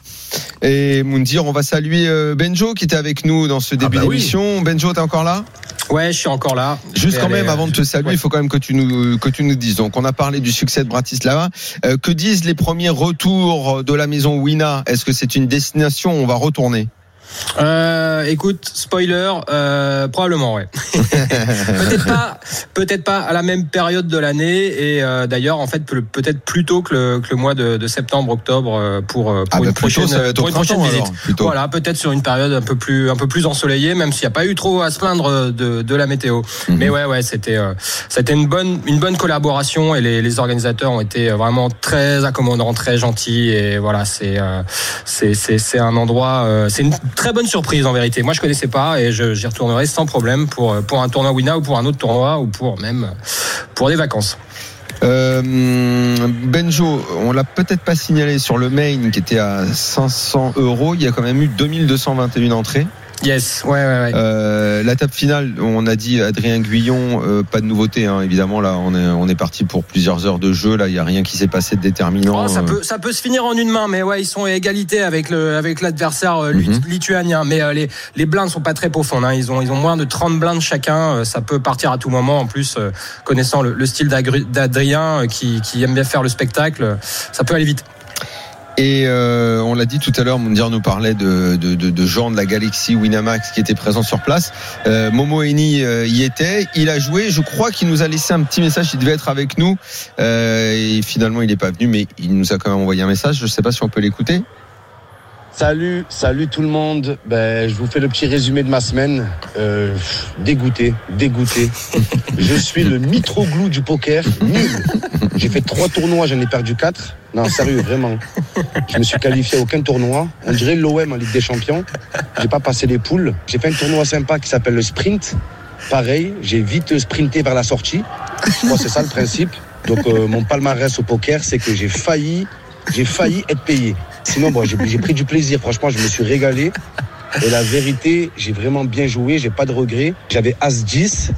Speaker 1: Et Moundir, on va saluer euh, Benjo qui était avec nous dans ce début
Speaker 2: bah oui.
Speaker 1: d'émission. Benjo, t'es encore là?
Speaker 4: Ouais, je suis encore là.
Speaker 1: Juste quand même, avant de te saluer,
Speaker 4: ouais.
Speaker 1: il faut quand même que tu nous que tu nous dises. Donc, on a parlé du succès de Bratislava. Euh, que disent les premiers retours de la maison Wina Est-ce que c'est une destination? Où on va retourner
Speaker 4: Euh, écoute, spoiler, euh, probablement, ouais. peut-être pas, peut-être pas à la même période de l'année, et euh, d'ailleurs, en fait, peut- peut-être plus tôt que le, que le mois de, de septembre, octobre euh, pour, euh, pour
Speaker 1: Ah,
Speaker 4: une
Speaker 1: bah,
Speaker 4: prochaine,
Speaker 1: va être au
Speaker 4: pour une prochaine visite.
Speaker 1: alors.
Speaker 4: Voilà, peut-être sur une période un peu plus, un peu plus ensoleillée, même s'il n'y a pas eu trop à se plaindre de, de la météo.
Speaker 1: Mhm.
Speaker 4: Mais ouais, ouais, c'était, euh, c'était une bonne, une bonne collaboration, et les, les organisateurs ont été vraiment très accommodants, très gentils, et voilà, c'est, euh, c'est, c'est, un endroit, euh, c'est une très bonne surprise en vérité. Moi, je connaissais pas et j'y retournerai sans problème pour pour un tournoi Wina ou pour un autre tournoi ou pour même pour des vacances.
Speaker 1: Euh, Benjo, on l'a peut-être pas signalé sur le main qui était à 500 euros. Il y a quand même eu 2221 entrées.
Speaker 4: Yes, ouais, ouais, ouais.
Speaker 1: Euh, la table finale, on a dit Adrien Guyon, euh, pas de nouveauté, hein, évidemment. Là, on est, on est parti pour plusieurs heures de jeu. Là, il y a rien qui s'est passé de déterminant.
Speaker 4: Oh, ça
Speaker 1: Euh,
Speaker 4: peut, ça peut se finir en une main, mais ouais, ils sont à égalité avec le, avec l'adversaire euh,
Speaker 1: Mhm.
Speaker 4: lituanien. Mais euh, les, les blindes sont pas très profondes. Hein. Ils ont, ils ont moins de 30 blindes chacun. Euh, Ça peut partir à tout moment. En plus, euh, connaissant le, le style d'Adrien, euh, qui, qui aime bien faire le spectacle, euh, ça peut aller vite.
Speaker 1: Et euh, on l'a dit tout à l'heure, Moundir nous parlait de, de, de, de Jean de la Galaxie Winamax qui était présent sur place. Euh, Momo Eni euh, y était, il a joué. Je crois qu'il nous a laissé un petit message. Il devait être avec nous Euh, et finalement il n'est pas venu, mais il nous a quand même envoyé un message. Je ne sais pas si on peut l'écouter.
Speaker 7: Salut, salut tout le monde. Ben, je vous fais le petit résumé de ma semaine. Euh, dégoûté, dégoûté. je suis le mitroglou du poker. Nul. J'ai fait trois tournois, j'en ai perdu quatre. Non, sérieux, vraiment. Je me suis qualifié à aucun tournoi. On dirait l'OM en Ligue des Champions. J'ai pas passé les poules. J'ai fait un tournoi sympa qui s'appelle le sprint. Pareil, j'ai vite sprinté vers la sortie. Je crois que c'est ça le principe. Donc euh, mon palmarès au poker, c'est que j'ai failli j'ai failli être payé. Sinon, bon, j'ai pris du plaisir. Franchement, je me suis régalé. Et la vérité, j'ai vraiment bien joué. J'ai pas de regrets. J'avais As 10.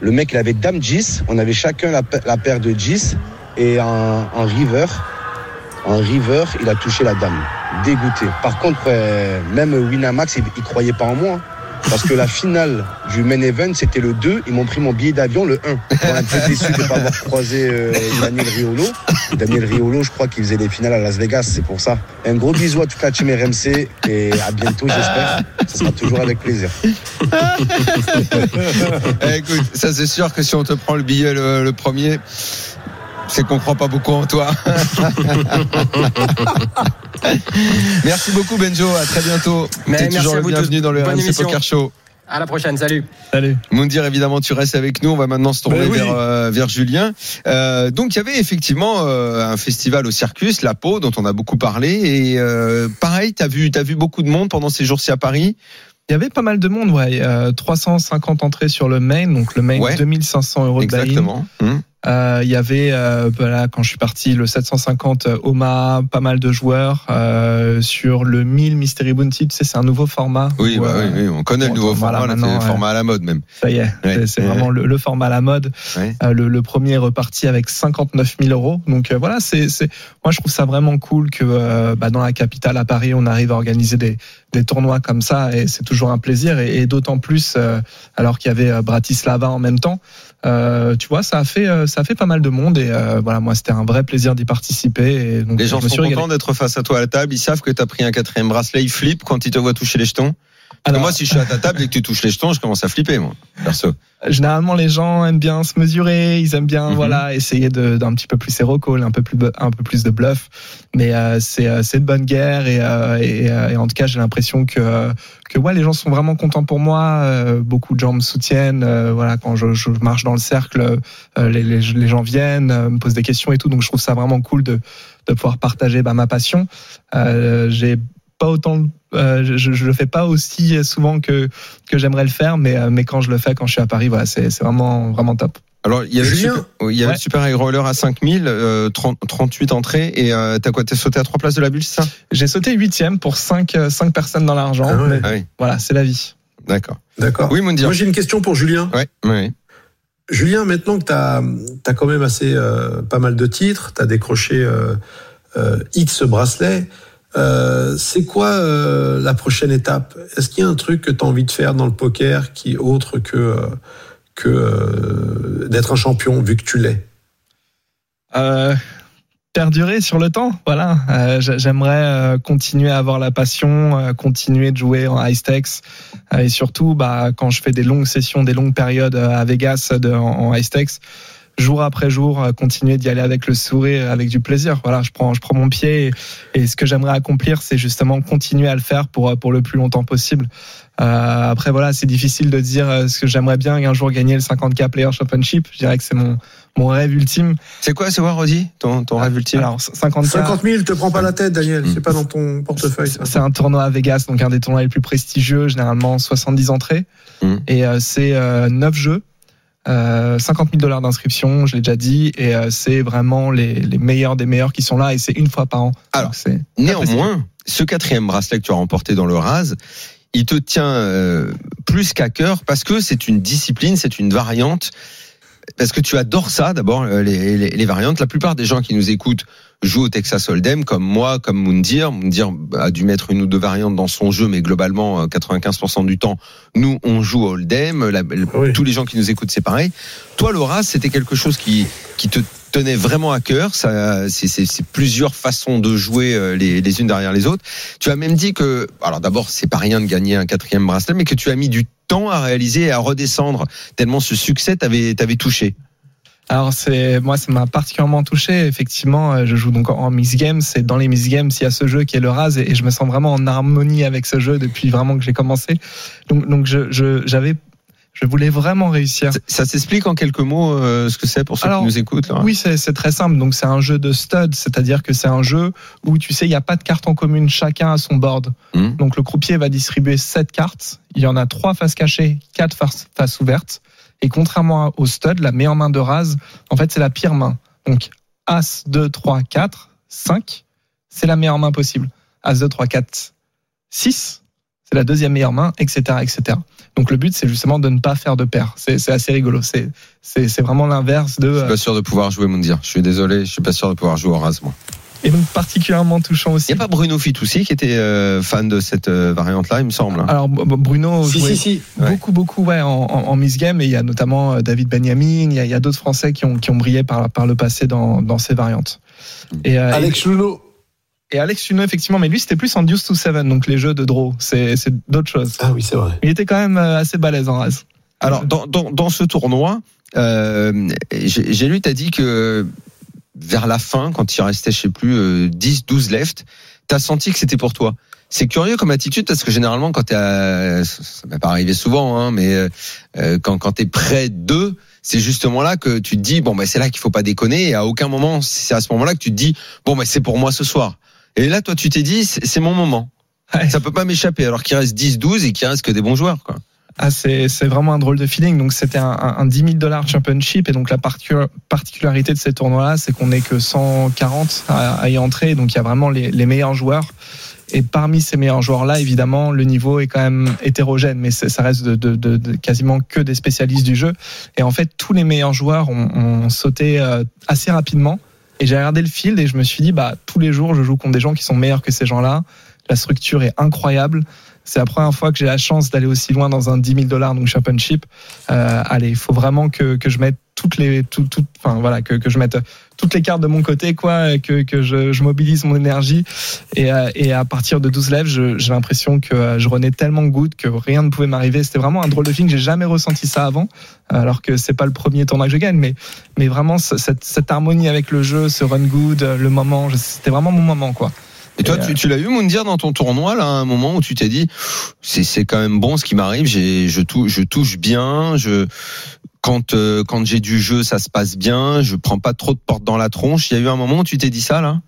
Speaker 7: Le mec, il avait Dame 10. On avait chacun la, pa- la paire de 10. Et en, river, en river, il a touché la dame. Dégoûté. Par contre, euh, même Winamax, il, il croyait pas en moi. Parce que la finale du main event, c'était le 2. Ils m'ont pris mon billet d'avion le 1. On est un peu déçu de ne pas avoir croisé euh, Daniel Riolo. Daniel Riolo, je crois qu'il faisait les finales à Las Vegas, c'est pour ça. Un gros bisou à toute la team RMC et à bientôt, j'espère. Ce sera toujours avec plaisir.
Speaker 1: Eh, écoute, ça c'est sûr que si on te prend le billet le, le premier, c'est qu'on croit pas beaucoup en toi. Merci beaucoup Benjo, à très bientôt.
Speaker 4: Mais
Speaker 1: toujours
Speaker 4: à
Speaker 1: le
Speaker 4: vous
Speaker 1: bienvenu
Speaker 4: tous.
Speaker 1: dans le
Speaker 4: Bonne
Speaker 1: RMC
Speaker 4: émission.
Speaker 1: Poker Show.
Speaker 4: À la prochaine, salut.
Speaker 3: Salut.
Speaker 1: Moundir, évidemment, tu restes avec nous. On va maintenant se tourner
Speaker 2: Ben oui.
Speaker 1: vers, euh, vers Julien. Euh, donc, il y avait effectivement euh, un festival au Circus, La Peau, dont on a beaucoup parlé. Et euh, pareil, t'as vu, t'as vu beaucoup de monde pendant ces jours-ci à Paris?
Speaker 3: Il y avait pas mal de monde, ouais. Euh, 350 entrées sur le main, donc le main
Speaker 1: Ouais.
Speaker 3: 2500 euros de.
Speaker 1: Exactement.
Speaker 3: Euh, Il y avait, euh, voilà, quand je suis parti, le 750 euh, Oma, pas mal de joueurs euh, sur le 1000 Mystery Bounty. Tu sais, c'est un nouveau format.
Speaker 1: Oui,
Speaker 3: où,
Speaker 1: bah, oui, oui, on connaît le nouveau format, là, c'est le format à la mode même.
Speaker 3: Ça y est,
Speaker 1: Ouais.
Speaker 3: c'est-
Speaker 1: Ouais.
Speaker 3: vraiment le, le format à la mode.
Speaker 1: Ouais.
Speaker 3: Euh, le, le premier est reparti avec 59 000 euros. Donc voilà, c'est, c'est, moi je trouve ça vraiment cool que bah, dans la capitale à Paris, on arrive à organiser des, des tournois comme ça et c'est toujours un plaisir. Et, et d'autant plus euh, alors qu'il y avait Bratislava en même temps. Euh, tu vois, ça a fait ça fait pas mal de monde et euh, voilà, moi c'était un vrai plaisir d'y participer. Et donc
Speaker 1: Les
Speaker 3: je
Speaker 1: gens sont contents d'être face à toi à la table. Ils savent que tu as pris un quatrième bracelet. Ils flippent quand ils te voient toucher les jetons.
Speaker 3: Alors-
Speaker 1: moi, si je suis à ta table et que tu touches les jetons, je commence à flipper, moi, perso.
Speaker 3: Généralement, les gens aiment bien se mesurer, ils aiment bien
Speaker 1: Mhm.
Speaker 3: voilà essayer d'un petit peu plus hero call, un peu plus un peu plus de bluff. Mais euh, c'est euh, c'est de bonne guerre et, euh, et, euh, et en tout cas, j'ai l'impression que que ouais, les gens sont vraiment contents pour moi. Euh, beaucoup de gens me soutiennent. euh, voilà, quand je, je marche dans le cercle, euh, les, les, les gens viennent, euh, me posent des questions et tout. Donc, je trouve ça vraiment cool de de pouvoir partager bah, ma passion. Euh, j'ai pas autant euh, je, je le fais pas aussi souvent que que j'aimerais le faire mais euh, mais quand je le fais quand je suis à Paris voilà c'est c'est vraiment vraiment top
Speaker 1: Alors, il y avait, le
Speaker 2: Julien
Speaker 1: super, il y avait
Speaker 3: Ouais.
Speaker 1: le Super High Roller à 5000, euh, 30 38 entrées, et euh, t'as quoi T'es sauté à trois places de la bulle, c'est ça?
Speaker 3: J'ai sauté huitième pour cinq euh, cinq personnes dans l'argent
Speaker 2: Ah ouais.
Speaker 1: Ah oui,
Speaker 3: voilà c'est la vie
Speaker 1: d'accord.
Speaker 2: D'accord.
Speaker 1: Oui, Moundir.
Speaker 2: Moi, j'ai une question pour Julien.
Speaker 1: Ouais, ouais.
Speaker 2: Julien, maintenant que tu as, quand même assez euh, pas mal de titres, tu as décroché euh, euh, X bracelets, euh, c'est quoi euh, la prochaine étape? Est-ce qu'il y a un truc que tu as envie de faire dans le poker qui est autre que, euh, que d'être un champion, vu que tu l'es?
Speaker 3: Perdurer sur le temps voilà. J'a- j'aimerais continuer à avoir la passion continuer de jouer en high stakes. Et surtout bah quand je fais des longues sessions des longues périodes à Vegas en, en high stakes jour après jour euh, continuer d'y aller avec le sourire avec du plaisir voilà je prends je prends mon pied et, et ce que j'aimerais accomplir c'est justement continuer à le faire pour euh, pour le plus longtemps possible euh, après voilà c'est difficile de dire euh, ce que j'aimerais bien un jour gagner le 50k player championship je dirais que c'est mon mon rêve ultime
Speaker 1: C'est quoi, c'est quoi, Rosy Ton, ton rêve ultime?
Speaker 3: Alors 50K
Speaker 2: 50 000, te prends pas la tête, Daniel.
Speaker 1: Mm.
Speaker 2: C'est pas dans ton portefeuille. ça.
Speaker 3: c'est un tournoi à Vegas donc un des tournois les plus prestigieux généralement 70 entrées
Speaker 1: Mm.
Speaker 3: et euh, c'est euh, 9 jeux euh, 50 000 dollars d'inscription, je l'ai déjà dit, et euh, c'est vraiment les, les meilleurs des meilleurs qui sont là, et c'est une fois par an.
Speaker 1: Alors,
Speaker 3: c'est
Speaker 1: Néanmoins, ce quatrième bracelet que tu as remporté dans le RAS, il te tient euh, plus qu'à cœur parce que c'est une discipline, c'est une variante. Parce que tu adores ça, d'abord, euh, les, les, les variantes. La plupart des gens qui nous écoutent jouent au Texas Hold'em, comme moi, comme Moundir. Moundir a dû mettre une ou deux variantes dans son jeu, mais globalement, euh, 95% du temps, nous, on joue au Hold'em.
Speaker 2: Oui.
Speaker 1: Tous les gens qui nous écoutent, c'est pareil. Toi, RAS, c'était quelque chose qui, qui te tenait vraiment à cœur. Ça, c'est, plusieurs façons de jouer euh, les, les unes derrière les autres. Tu as même dit que, alors d'abord, c'est pas rien de gagner un quatrième bracelet, mais que tu as mis du temps à réaliser et à redescendre tellement ce succès t'avait touché.
Speaker 3: Alors c'est moi ça m'a particulièrement touché effectivement euh, je joue donc en mix games c'est dans les mix games il y a ce jeu qui est le Raz et, je me sens vraiment en harmonie avec ce jeu depuis vraiment que j'ai commencé donc donc je j'avais je voulais vraiment réussir
Speaker 1: Ça, ça s'explique en quelques mots euh, ce que c'est pour ceux
Speaker 3: Alors,
Speaker 1: qui nous écoutent. Là.
Speaker 3: Oui, c'est très simple. Donc, c'est un jeu de stud, c'est-à-dire que c'est un jeu où tu sais, il n'y a pas de cartes en commune, chacun a son board.
Speaker 1: Mhm.
Speaker 3: Donc, le croupier va distribuer sept cartes. Il y en a trois faces cachées, quatre faces, faces ouvertes. Et contrairement au stud, la meilleure main de Raz, en fait, c'est la pire main. Donc, As, 2, 3, 4, 5. c'est la meilleure main possible. As 2, 3, 4, 6, c'est la deuxième meilleure main, etc., etc. Donc le but, c'est justement de ne pas faire de paire. C'est assez rigolo. C'est vraiment l'inverse de.
Speaker 1: Je suis
Speaker 3: euh,
Speaker 1: pas sûr de pouvoir jouer Moundir. Je suis désolé, je suis pas sûr de pouvoir jouer au ras, moi.
Speaker 3: Et donc particulièrement touchant
Speaker 1: Il
Speaker 3: aussi.
Speaker 1: n'y a pas Bruno Fitoussi qui était euh, fan de cette euh, variante-là, il me semble.
Speaker 3: Alors Bruno
Speaker 2: Si,
Speaker 3: jouait
Speaker 2: si, si.
Speaker 1: Ouais.
Speaker 3: beaucoup beaucoup ouais en, en, en miss game et il y a notamment euh, David Benjamin, il y a, il d'autres Français qui ont qui ont brillé par par le passé dans dans ces variantes. Et, euh,
Speaker 2: Alex Luno.
Speaker 3: et, Alex Luno effectivement, mais lui c'était plus en Deuce to Seven, donc les jeux de draw, c'est c'est d'autres choses.
Speaker 2: Ah oui, c'est vrai.
Speaker 3: Il était quand même euh, assez balèze en race.
Speaker 1: Alors, dans, dans, dans ce tournoi, euh, j'ai j'ai lu, tu as dit que vers la fin, quand il restait, je sais plus, euh, 10, 12 left, tu as senti que c'était pour toi. C'est curieux comme attitude parce que généralement, quand tu ça ça m'est pas arrivé souvent, hein, mais euh, euh, quand, quand tu es près d'eux, c'est justement là que tu te dis, bon, bah, c'est là qu'il faut pas déconner. Et à aucun moment, c'est à ce moment-là que tu te dis, bon, bah, c'est pour moi ce soir. Et là, toi, tu t'es dit, c'est c'est mon moment.
Speaker 3: Ouais.
Speaker 1: Ça peut pas m'échapper alors qu'il reste 10, 12 et qu'il reste que des bons joueurs, quoi.
Speaker 3: Ah, c'est vraiment un drôle de feeling. Donc c'était un, un, un 10 000 dollars championship et donc la particu- particularité de ces tournois-là, c'est qu'on n'est que 140 à, à y entrer. Donc il y a vraiment les, les meilleurs joueurs. Et parmi ces meilleurs joueurs-là, évidemment, le niveau est quand même hétérogène, mais ça reste de, de, de, de quasiment que des spécialistes du jeu. Et en fait, tous les meilleurs joueurs ont, ont sauté euh, assez rapidement. Et j'ai regardé le field et je me suis dit, bah tous les jours, je joue contre des gens qui sont meilleurs que ces gens-là. La structure est incroyable. C'est la première fois que j'ai la chance d'aller aussi loin dans un 10 000 dollars donc championship. Euh, allez, il faut vraiment que, que je mette toutes les enfin voilà que, que je mette toutes les cartes de mon côté quoi, que, que je, mobilise mon énergie et, euh, et à partir de 12 lèvres, j'ai l'impression que euh, je renais tellement good que rien ne pouvait m'arriver. C'était vraiment un drôle de feeling. J'ai jamais ressenti ça avant, alors que c'est pas le premier tournoi que je gagne, mais mais vraiment ce- cette, cette harmonie avec le jeu, ce run good, le moment, c'était vraiment mon moment quoi.
Speaker 1: Et toi,
Speaker 3: Et,
Speaker 1: tu, tu l'as eu, Moundir, dans ton tournoi, là, à un moment où tu t'es dit, c'est, c'est quand même bon ce qui m'arrive, j'ai, je, touche, je touche bien, je, quand, euh, quand j'ai du jeu, ça se passe bien, je prends pas trop de portes dans la tronche. Il y a eu un moment où tu t'es dit ça, là?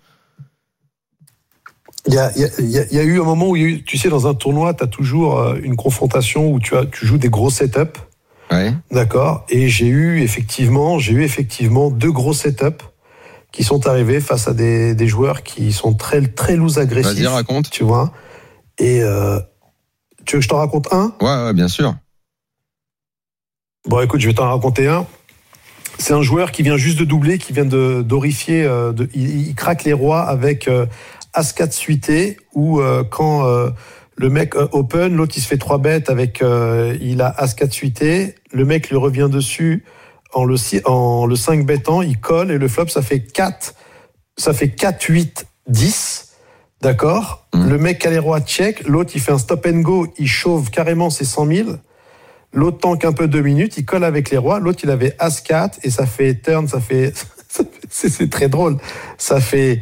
Speaker 2: Il y a, il y, a, il y eu un moment où, il y a eu- tu sais, dans un tournoi, tu as toujours euh, une confrontation où tu, as, tu joues des gros setups.
Speaker 1: Ouais.
Speaker 2: D'accord? Et j'ai eu effectivement, j'ai eu effectivement deux gros setups qui sont arrivés face à des, des joueurs qui sont très très loose agressifs.
Speaker 1: Vas-y, raconte.
Speaker 2: Tu vois. Et euh, tu veux que je t'en raconte un?
Speaker 1: Ouais, ouais, bien sûr.
Speaker 2: Bon, écoute, je vais t'en raconter un. C'est un joueur qui vient juste de doubler, qui vient de d'horifier. euh, de- il, il craque les rois avec euh, As-4 suité, où euh, quand euh, le mec euh, open, l'autre il se fait trois bêtes avec, euh, il a As-4 suité, le mec lui revient dessus en le, en le 5 bêtant, il colle et le flop ça fait 4, ça fait 4, 8, 10. D'accord?
Speaker 1: Mhm.
Speaker 2: Le mec a les rois check, l'autre il fait un stop and go, il chauffe carrément ses 100 000. L'autre tank un peu deux minutes, il colle avec les rois. L'autre, il avait As-4 et ça fait turn, ça fait, c'est très drôle. Ça fait,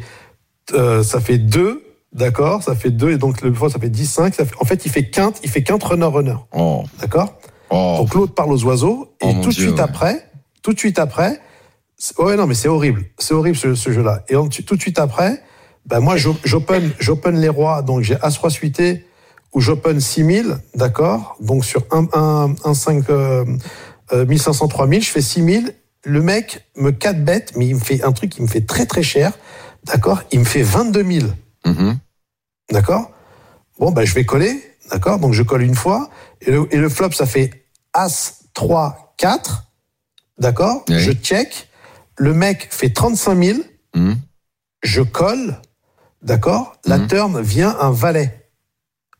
Speaker 2: euh, ça fait deux, d'accord? Ça fait deux et donc le fois ça fait 10, 5. Ça fait, en fait, il fait quinte, il fait quinte runner runner,
Speaker 1: Oh,
Speaker 2: d'accord?
Speaker 1: Oh.
Speaker 2: Donc l'autre parle aux oiseaux et
Speaker 1: Oh,
Speaker 2: tout de suite
Speaker 1: ouais.
Speaker 2: après, tout de suite après, ouais non mais c'est horrible, c'est horrible ce, ce jeu-là. Et en- tout de suite après, ben moi j'o- j'open, j'open les rois, donc j'ai As-Roi suité ou j'open 6000, d'accord? Donc sur un, un, un 5, euh, euh, 1500, 3000, je fais 6000. Le mec me 4 bêtes, mais il me fait un truc qui me fait très très cher, d'accord? Il me fait 22 000.
Speaker 1: Mhm.
Speaker 2: D'accord? Bon, ben, je vais coller, d'accord? Donc, je colle une fois. Et le, et le flop, ça fait As, 3, 4. D'accord
Speaker 1: Oui.
Speaker 2: Je check. Le mec fait 35 000.
Speaker 1: Mhm.
Speaker 2: Je colle. D'accord La
Speaker 1: Mhm.
Speaker 2: turn vient un valet.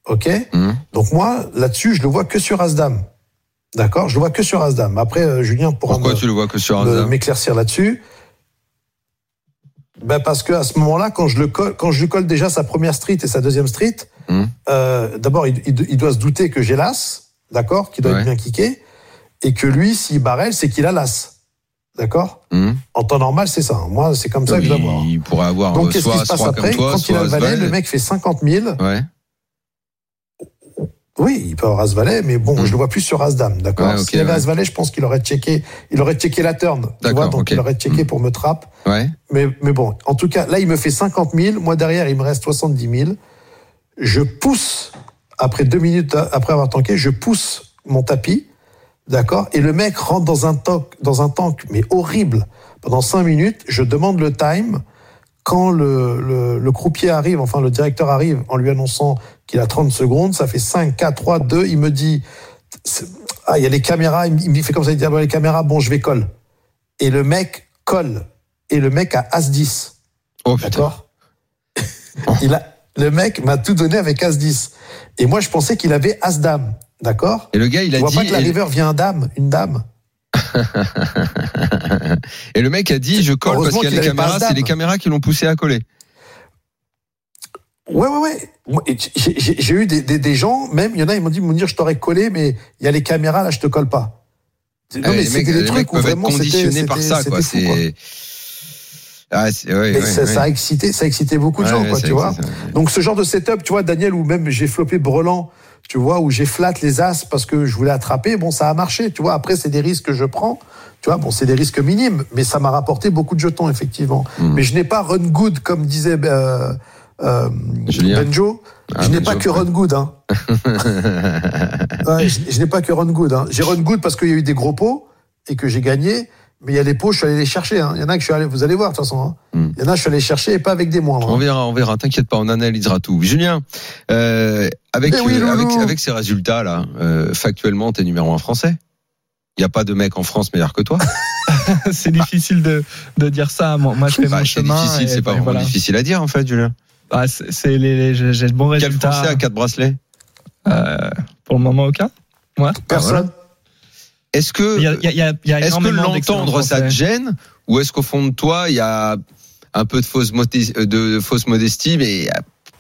Speaker 2: OK
Speaker 1: Mhm.
Speaker 2: Donc, moi, là-dessus, je le vois que sur As-Dame. D'accord Je le vois que sur As-Dame. Après, euh, Julien pourra
Speaker 1: Pourquoi
Speaker 2: me-
Speaker 1: tu le vois que sur
Speaker 2: me- m'éclaircir là-dessus. Ben parce que à ce moment-là, quand je le colle, quand je lui colle déjà sa première street et sa deuxième street, euh, d'abord il, il- il doit se douter que j'ai l'as, d'accord, qui doit
Speaker 1: Ouais.
Speaker 2: être bien kické, et que lui, s'il barrel, c'est qu'il a l'as, d'accord.
Speaker 1: Mhm.
Speaker 2: En temps normal, c'est ça. Moi, c'est comme ça que je dois voir.
Speaker 1: Il pourrait avoir
Speaker 2: Donc
Speaker 1: euh,
Speaker 2: qu'est-ce qui se passe après
Speaker 1: toi,
Speaker 2: Quand il a le valet, le mec fait 50 000.
Speaker 1: Ouais.
Speaker 2: Oui, il peut avoir As-Valet, mais bon,
Speaker 1: Mhm.
Speaker 2: je le vois plus sur As-Dame, d'accord
Speaker 1: Ouais, ok,
Speaker 2: S'il avait
Speaker 1: ouais.
Speaker 2: As-Valet, je pense qu'il aurait checké, il aurait checké la turn, tu vois, donc il aurait checké
Speaker 1: Mhm.
Speaker 2: pour me trap.
Speaker 1: Ouais.
Speaker 2: Mais, mais bon, en tout cas, là, il me fait 50 000. Moi, derrière, il me reste 70 000. Je pousse, après deux minutes après avoir tanké, je pousse mon tapis. D'accord? Et le mec rentre dans un, tank, dans un tank, mais horrible. Pendant cinq minutes, je demande le time. quand le, le, le croupier arrive, enfin le directeur arrive en lui annonçant qu'il a 30 secondes, ça fait 5, 4, 3, 2, il me dit, ah, il y a les caméras, il me- fait comme ça, il dit, ah, bon, les caméras, bon, je vais colle. Et le mec colle. Et le mec a As-10.
Speaker 1: Oh.
Speaker 2: D'accord? Il a, le mec m'a tout donné avec As-10. Et moi, je pensais qu'il avait As-Dame. D'accord
Speaker 1: Et le gars, il
Speaker 2: Je
Speaker 1: a
Speaker 2: vois
Speaker 1: dit.
Speaker 2: pas que la river vient un dame, une dame.
Speaker 1: et le mec a dit, je colle parce qu'il y a les caméras, c'est les caméras qui l'ont poussé à coller.
Speaker 2: Ouais, ouais, ouais. J'ai eu des, des, des gens, même, il y en a, ils m'ont dit, Mounir, je t'aurais collé, mais il y a les caméras, là, je te colle pas. Non,
Speaker 1: Eh,
Speaker 2: mais
Speaker 1: mecs,
Speaker 2: des
Speaker 1: les mecs
Speaker 2: trucs où vraiment
Speaker 1: conditionnés par ça, quoi.
Speaker 2: fou, quoi.
Speaker 1: C'est. Ah, c'est- ouais,
Speaker 2: Et
Speaker 1: ouais,
Speaker 2: ça, ça a excité, ça a excité beaucoup de gens, quoi,
Speaker 1: c'est-
Speaker 2: tu vois.
Speaker 1: c'est- c'est-
Speaker 2: Donc ce genre de setup, tu vois, Daniel, ou même j'ai flopé Brelan, tu vois, où j'ai flatte les as parce que je voulais attraper, bon, ça a marché, tu vois. Après, c'est des risques que je prends, tu vois, bon, c'est des risques minimes, mais ça m'a rapporté beaucoup de jetons, effectivement.
Speaker 1: Hmm.
Speaker 2: Mais je n'ai pas run good, comme disait euh, euh. Benjo.
Speaker 1: Ah,
Speaker 2: je n'ai pas que run good, hein. Je je n'ai pas que run good. Hein. J'ai run good parce qu'il y a eu des gros pots et que j'ai gagné. Mais il y a des pots, je suis allé les chercher. Hein. Il y en a que je suis allé, vous allez voir de toute façon. Hein.
Speaker 1: Hmm.
Speaker 2: Il y en a, je suis allé chercher et pas avec des moindres.
Speaker 1: On
Speaker 2: hein.
Speaker 1: verra, on verra. T'inquiète pas, on analysera tout. Julien, euh, avec,
Speaker 2: oui,
Speaker 1: euh, avec avec ces résultats là, euh, factuellement, t'es numéro un français. Il y a pas de mec en France meilleur que toi.
Speaker 3: c'est difficile de, de dire ça. Moi, je fais
Speaker 1: Bah,
Speaker 3: mon
Speaker 1: c'est
Speaker 3: chemin.
Speaker 1: difficile, c'est pas vraiment
Speaker 3: voilà.
Speaker 1: difficile à dire en fait, Julien.
Speaker 3: Ah, c'est les, les- j'ai de bons
Speaker 1: Quel
Speaker 3: résultats.
Speaker 1: Français a quatre bracelets?
Speaker 3: Euh, pour le moment, aucun. Ouais.
Speaker 2: Personne.
Speaker 1: Est-ce que est-ce l'entendre ça te gêne ou est-ce qu'au fond de toi il y a un peu de fausse modestie, de fausse modestie, mais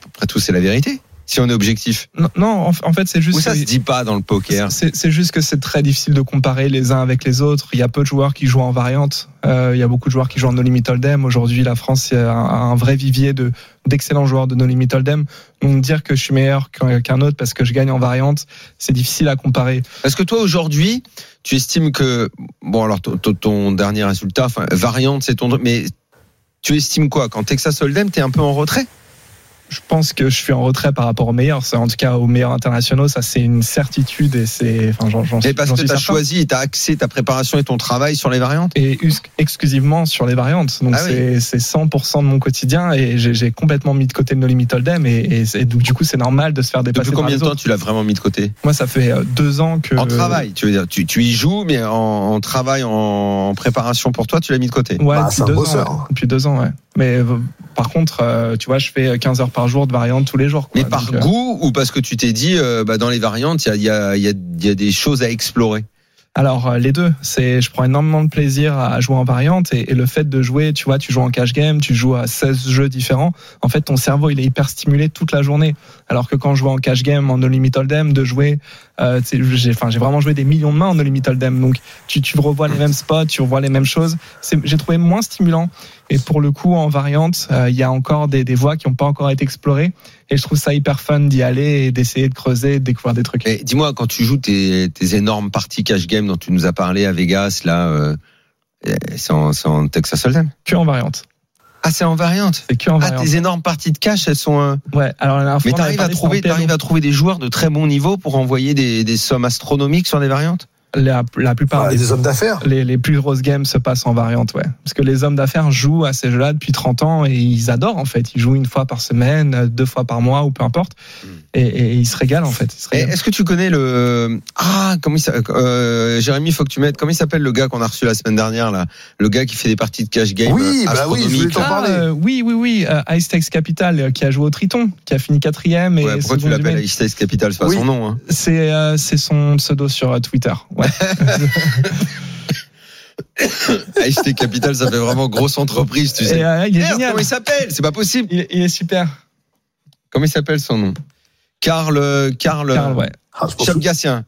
Speaker 1: après tout c'est la vérité. Si on est objectif.
Speaker 3: Non, non, en, fait, c'est juste.
Speaker 1: Ou ça
Speaker 3: que-
Speaker 1: se dit pas dans le poker.
Speaker 3: C'est juste que c'est très difficile de comparer les uns avec les autres. Il y a peu de joueurs qui jouent en variante. Euh, il y a beaucoup de joueurs qui jouent en No Limit Hold'em. Aujourd'hui, la France a un, un vrai vivier de d'excellents joueurs de No Limit Hold'em. Donc dire que je suis meilleur qu'un autre parce que je gagne en variante, c'est difficile à comparer.
Speaker 1: Est-ce que toi aujourd'hui, tu estimes que bon alors ton, dernier résultat, enfin variante c'est ton mais tu estimes quoi? Quand Texas Hold'em t'es un peu en retrait?
Speaker 3: Je pense que je suis en retrait par rapport aux meilleurs. En tout cas aux meilleurs internationaux. Ça, c'est une certitude et c'est. Enfin, j'en j'en
Speaker 1: Mais
Speaker 3: suis.
Speaker 1: parce
Speaker 3: j'en
Speaker 1: que tu as choisi, tu as axé ta préparation et ton travail sur les variantes.
Speaker 3: et us- exclusivement sur les variantes. Donc
Speaker 1: Ah oui.
Speaker 3: c'est c'est 100% de mon quotidien et j'ai j'ai complètement mis de côté le No Limit Hold'em et, et, c'est- donc du coup c'est normal de se faire dépasser
Speaker 1: Depuis combien de temps tu l'as vraiment mis de côté?
Speaker 3: Moi ça fait euh, deux ans que
Speaker 1: En travail, tu veux dire, tu, tu y joues, mais en, en travail, en préparation pour toi, tu l'as mis de côté?
Speaker 3: Ouais,
Speaker 2: Bah,
Speaker 3: depuis,
Speaker 2: c'est
Speaker 3: deux ans, ouais. depuis deux ans, ouais. Mais euh, par contre, euh, tu vois, je fais 15 heures par jour de variantes tous les jours. quoi.
Speaker 1: Mais par
Speaker 3: Donc, euh,
Speaker 1: goût ou parce que tu t'es dit, euh, bah, dans les variantes, il y a, y, y, des choses à explorer?
Speaker 3: Alors euh, les deux, c'est je prends énormément de plaisir à jouer en variante et, et le fait de jouer, tu vois, tu joues en cash game, tu joues à 16 jeux différents, en fait ton cerveau il est hyper stimulé toute la journée. Alors que quand je joue en cash game, en no limit hold'em, de jouer, euh, j'ai vraiment joué des millions de mains en no limit hold'em, donc tu tu revois les mêmes spots, tu revois les mêmes choses. J'ai trouvé moins stimulant. Et pour le coup en variante, euh, il y a encore des, des voies qui n'ont pas encore été explorées et je trouve ça hyper fun d'y aller et d'essayer de creuser, de découvrir des trucs.
Speaker 1: Dis-moi, quand tu joues tes, tes énormes parties cash game dont tu nous as parlé à Vegas, là, euh, c'est en, en Texas Hold'em?
Speaker 3: Que en variante.
Speaker 1: Ah, c'est en variante
Speaker 3: C'est que en
Speaker 1: Ah, tes énormes parties de cash, elles sont. euh,
Speaker 3: Ouais, alors la fois,
Speaker 1: Mais t'arrives à trouver, à trouver des joueurs de très bon niveau pour envoyer des, des sommes astronomiques sur des variantes?
Speaker 3: La, la plupart
Speaker 2: Ah,
Speaker 3: des,
Speaker 2: des hommes d'affaires.
Speaker 3: les, les plus grosses games se passent en variante, ouais. Parce que les hommes d'affaires jouent à ces jeux-là depuis 30 ans et ils adorent en fait. Ils jouent une fois par semaine, deux fois par mois ou peu importe. Et, et ils se régalent en fait.
Speaker 1: Est-ce que tu connais le ah comment il s'appelle euh, Jérémy faut que tu mettes comment il s'appelle le gars qu'on a reçu la semaine dernière là? Le gars qui fait des parties de cash game
Speaker 2: Oui, bah oui, je voulais t'en
Speaker 3: Ah,
Speaker 2: parler.
Speaker 3: euh, oui, oui, oui. Euh, Ice Takes Capital euh, qui a joué au Triton, qui a fini quatrième et
Speaker 1: Ouais, pourquoi tu l'appelles. Ice Takes Capital? C'est pas
Speaker 2: Oui.
Speaker 1: son nom hein.
Speaker 3: C'est euh, c'est son pseudo sur euh, Twitter. Ouais.
Speaker 1: Ice Takes Capital ça fait vraiment grosse entreprise tu sais.
Speaker 3: Et, euh, il est
Speaker 1: Merde,
Speaker 3: génial.
Speaker 1: comment il s'appelle? C'est pas possible.
Speaker 3: Il, est- il est super.
Speaker 1: comment il s'appelle son nom? Karl euh, Karl
Speaker 3: Karl, ouais.
Speaker 2: Ah, pense que-
Speaker 1: Chapgassien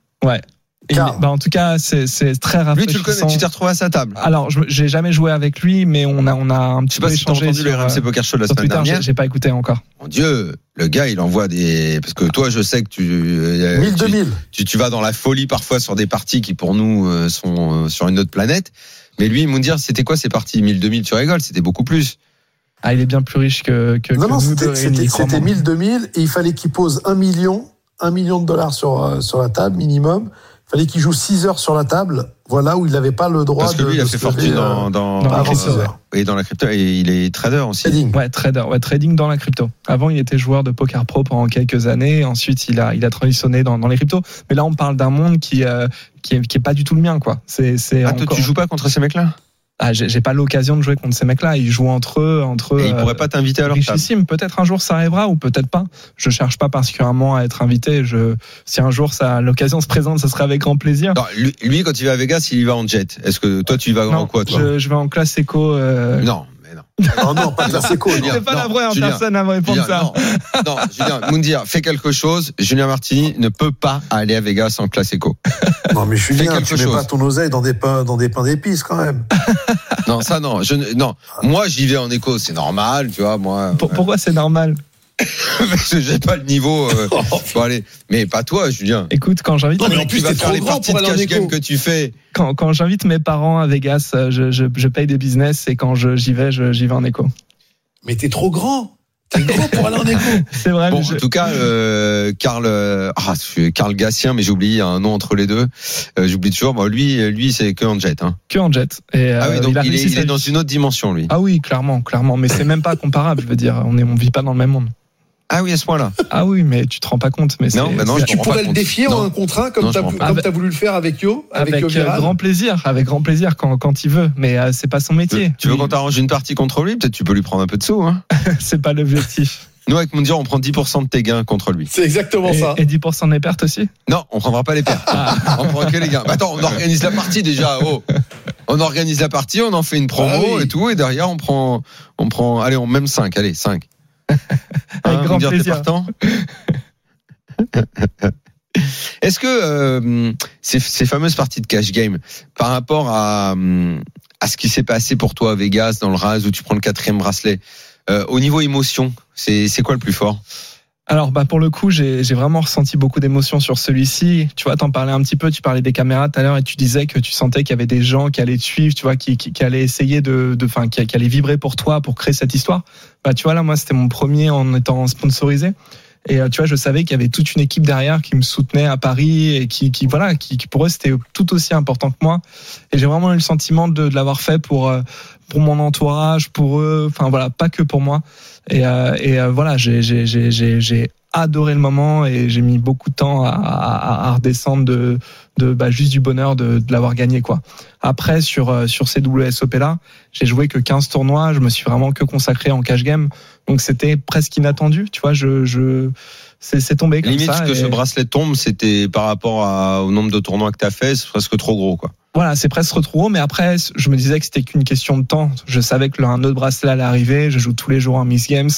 Speaker 3: Et bah, en tout cas, c'est c'est très
Speaker 1: lui
Speaker 3: rafraîchissant.
Speaker 1: tu le connais tu t'es retrouvé à sa table
Speaker 3: Alors, je- j'ai jamais joué avec lui, mais on a on a un
Speaker 1: je
Speaker 3: petit
Speaker 1: sais
Speaker 3: peu
Speaker 1: pas si t'as
Speaker 3: échangé
Speaker 1: entendu le
Speaker 3: sur,
Speaker 1: RMC
Speaker 3: euh,
Speaker 1: Poker Show de la
Speaker 3: sur
Speaker 1: semaine
Speaker 3: Twitter.
Speaker 1: dernière
Speaker 3: J'ai j'ai pas écouté encore.
Speaker 1: mon dieu le gars il envoie des parce que toi je sais que tu euh,
Speaker 2: 1000,
Speaker 1: tu-
Speaker 2: 2000.
Speaker 1: tu, tu vas dans la folie parfois sur des parties qui pour nous euh, sont euh, sur une autre planète. Mais lui, il me dire c'était quoi ces parties? 1000, 2000, tu rigoles, c'était beaucoup plus.
Speaker 3: Ah, il est bien plus riche que, que,
Speaker 2: Non,
Speaker 3: que
Speaker 2: non, c'était
Speaker 3: réunis,
Speaker 2: c'était- c'était
Speaker 3: crois-moi.
Speaker 2: 1000, 2000 et il fallait qu'il pose un million, un million de dollars sur, euh, sur la table minimum. Il fallait qu'il joue 6 heures sur la table. Voilà où il n'avait pas le droit
Speaker 1: Parce que
Speaker 2: de.
Speaker 1: lui, il a
Speaker 2: de
Speaker 1: fait fortune
Speaker 2: euh,
Speaker 1: dans, dans,
Speaker 3: dans la crypto,
Speaker 2: 6
Speaker 3: ouais.
Speaker 2: heures.
Speaker 1: et dans la crypto et il est trader aussi.
Speaker 2: Trading.
Speaker 3: Ouais, trader, ouais, trading dans la crypto. Avant, il était joueur de poker pro pendant quelques années. Ensuite, il a, il a transitionné dans, dans les cryptos. Mais là, on parle d'un monde qui, euh, qui, est, qui est pas du tout le mien, quoi. C'est, c'est
Speaker 1: Ah, toi,
Speaker 3: encore-
Speaker 1: tu joues pas contre ces mecs-là?
Speaker 3: Ah, j'ai, pas l'occasion de jouer contre ces mecs-là. Ils jouent entre eux, entre eux.
Speaker 1: Et ils
Speaker 3: euh,
Speaker 1: pourraient pas t'inviter à leur
Speaker 3: richissime. Peut-être un jour ça arrivera ou peut-être pas. Je cherche pas particulièrement à être invité. Je, si un jour ça, l'occasion se présente, ce serait avec grand plaisir.
Speaker 1: Non, lui, lui, quand il va à Vegas, il y va en jet. Est-ce que toi, tu y vas en
Speaker 3: Non,
Speaker 1: quoi, toi
Speaker 3: je, je vais en classe éco. euh,
Speaker 1: Non, non.
Speaker 2: Non, pas de la séco. non.
Speaker 1: Julien,
Speaker 3: C'est pas
Speaker 1: non,
Speaker 3: la première
Speaker 1: Julien,
Speaker 3: personne à me répondre
Speaker 1: Julien,
Speaker 3: ça.
Speaker 1: non, non, Julien, Moundir, fais quelque chose. Julien Martini ne peut pas aller à Vegas en classe éco.
Speaker 2: Non, mais
Speaker 1: Fais
Speaker 2: Julien,
Speaker 1: quelque
Speaker 2: tu mets
Speaker 1: chose.
Speaker 2: pas ton oseille dans des pains, dans des pains d'épices quand même.
Speaker 1: Non, ça, non. Je, non. Moi, j'y vais en éco, c'est normal, tu vois, moi.
Speaker 3: Pour- pourquoi c'est normal?
Speaker 1: J'ai pas le niveau. euh, pour aller. Mais pas toi, Julien.
Speaker 3: Écoute, quand j'invite
Speaker 2: Non, mais en
Speaker 1: Tu
Speaker 2: plus,
Speaker 1: vas
Speaker 2: t'es
Speaker 1: faire
Speaker 2: trop
Speaker 1: les
Speaker 2: grand
Speaker 1: parties
Speaker 2: pour
Speaker 1: de
Speaker 2: aller en
Speaker 1: cash game
Speaker 2: éco.
Speaker 1: que tu fais.
Speaker 3: quand, quand j'invite mes parents à Vegas, euh, je, je, je paye des business et quand je, j'y vais, je- j'y vais en éco.
Speaker 2: Mais t'es trop grand. T'es grand pour aller en éco.
Speaker 3: C'est vrai.
Speaker 1: Bon,
Speaker 3: je-
Speaker 1: en tout cas, euh, Karl, euh, ah, Karl Gassien, mais j'ai oublié un nom entre les deux. Euh, J'oublie toujours. Bon, lui, lui, c'est que en jet. Hein.
Speaker 3: que en jet. Et,
Speaker 1: ah oui, donc
Speaker 3: a
Speaker 1: il, est, il dans une autre dimension, lui.
Speaker 3: Ah oui, clairement, clairement. Mais c'est même pas comparable. Je veux dire, on est, on vit pas dans le même monde.
Speaker 1: Ah oui, à ce point-là.
Speaker 3: Ah oui, mais tu te rends pas compte. Mais
Speaker 1: Non, bah non, je
Speaker 2: tu pourrais
Speaker 1: pas
Speaker 2: le
Speaker 1: compte.
Speaker 2: défier en
Speaker 1: Non.
Speaker 2: un contre un comme.
Speaker 3: Avec-
Speaker 2: t'as voulu le faire avec Yo, avec,
Speaker 3: avec
Speaker 2: Yo
Speaker 3: euh, grand plaisir, avec grand plaisir quand, quand il veut. Mais euh, c'est pas son métier.
Speaker 1: Tu veux qu'on t'arrange une partie contre lui? Peut-être tu peux lui prendre un peu de sous. Hein
Speaker 3: C'est pas l'objectif.
Speaker 1: Nous, avec Moundir, on prend 10% de tes gains contre lui.
Speaker 2: C'est exactement
Speaker 3: Et,
Speaker 2: ça.
Speaker 3: et 10% des pertes aussi?
Speaker 1: Non, on prendra pas les pertes. on prendra que les gains. Bah attends, on organise la partie déjà. Oh. On organise la partie, on en fait une promo
Speaker 2: Ah oui.
Speaker 1: et tout, et derrière on prend, on prend, allez, on même 5, allez, 5.
Speaker 3: Avec grand
Speaker 1: t'es
Speaker 3: plaisir.
Speaker 1: Est-ce que euh, ces, ces fameuses parties de cash game, par rapport à, hum, à ce qui s'est passé pour toi à Vegas, dans le Raz, où tu prends le quatrième bracelet, euh, au niveau émotion, c'est c'est quoi le plus fort?
Speaker 3: Alors bah pour le coup j'ai vraiment ressenti beaucoup d'émotions sur celui-ci. Tu vois, t'en parlais un petit peu, tu parlais des caméras tout à l'heure et tu disais que tu sentais qu'il y avait des gens qui allaient te suivre, tu vois, qui, qui, qui allaient essayer de, de, enfin, qui, qui allaient vibrer pour toi pour créer cette histoire. Bah tu vois là moi c'était mon premier en étant sponsorisé. Et euh, tu vois, je savais qu'il y avait toute une équipe derrière qui me soutenait à Paris et qui, qui voilà, qui, qui pour eux c'était tout aussi important que moi. Et j'ai vraiment eu le sentiment de, de l'avoir fait pour euh, pour mon entourage, pour eux, enfin voilà, pas que pour moi. Et, euh, et euh, voilà, j'ai adoré le moment et j'ai mis beaucoup de temps à, à, à redescendre de de bah, juste du bonheur de, de l'avoir gagné quoi. Après sur euh, sur ces WSOP là, j'ai joué que 15 tournois, je me suis vraiment que consacré en cash game. Donc c'était presque inattendu, tu vois, je je c'est tombé comme
Speaker 1: Limite
Speaker 3: ça.
Speaker 1: que
Speaker 3: et-
Speaker 1: ce bracelet tombe, c'était par rapport à- au nombre de tournois que tu as fait, c'est presque trop gros, quoi.
Speaker 3: Voilà, c'est presque trop gros, mais après, je me disais que c'était qu'une question de temps. Je savais que un autre bracelet allait arriver. Je joue tous les jours en Miss Games,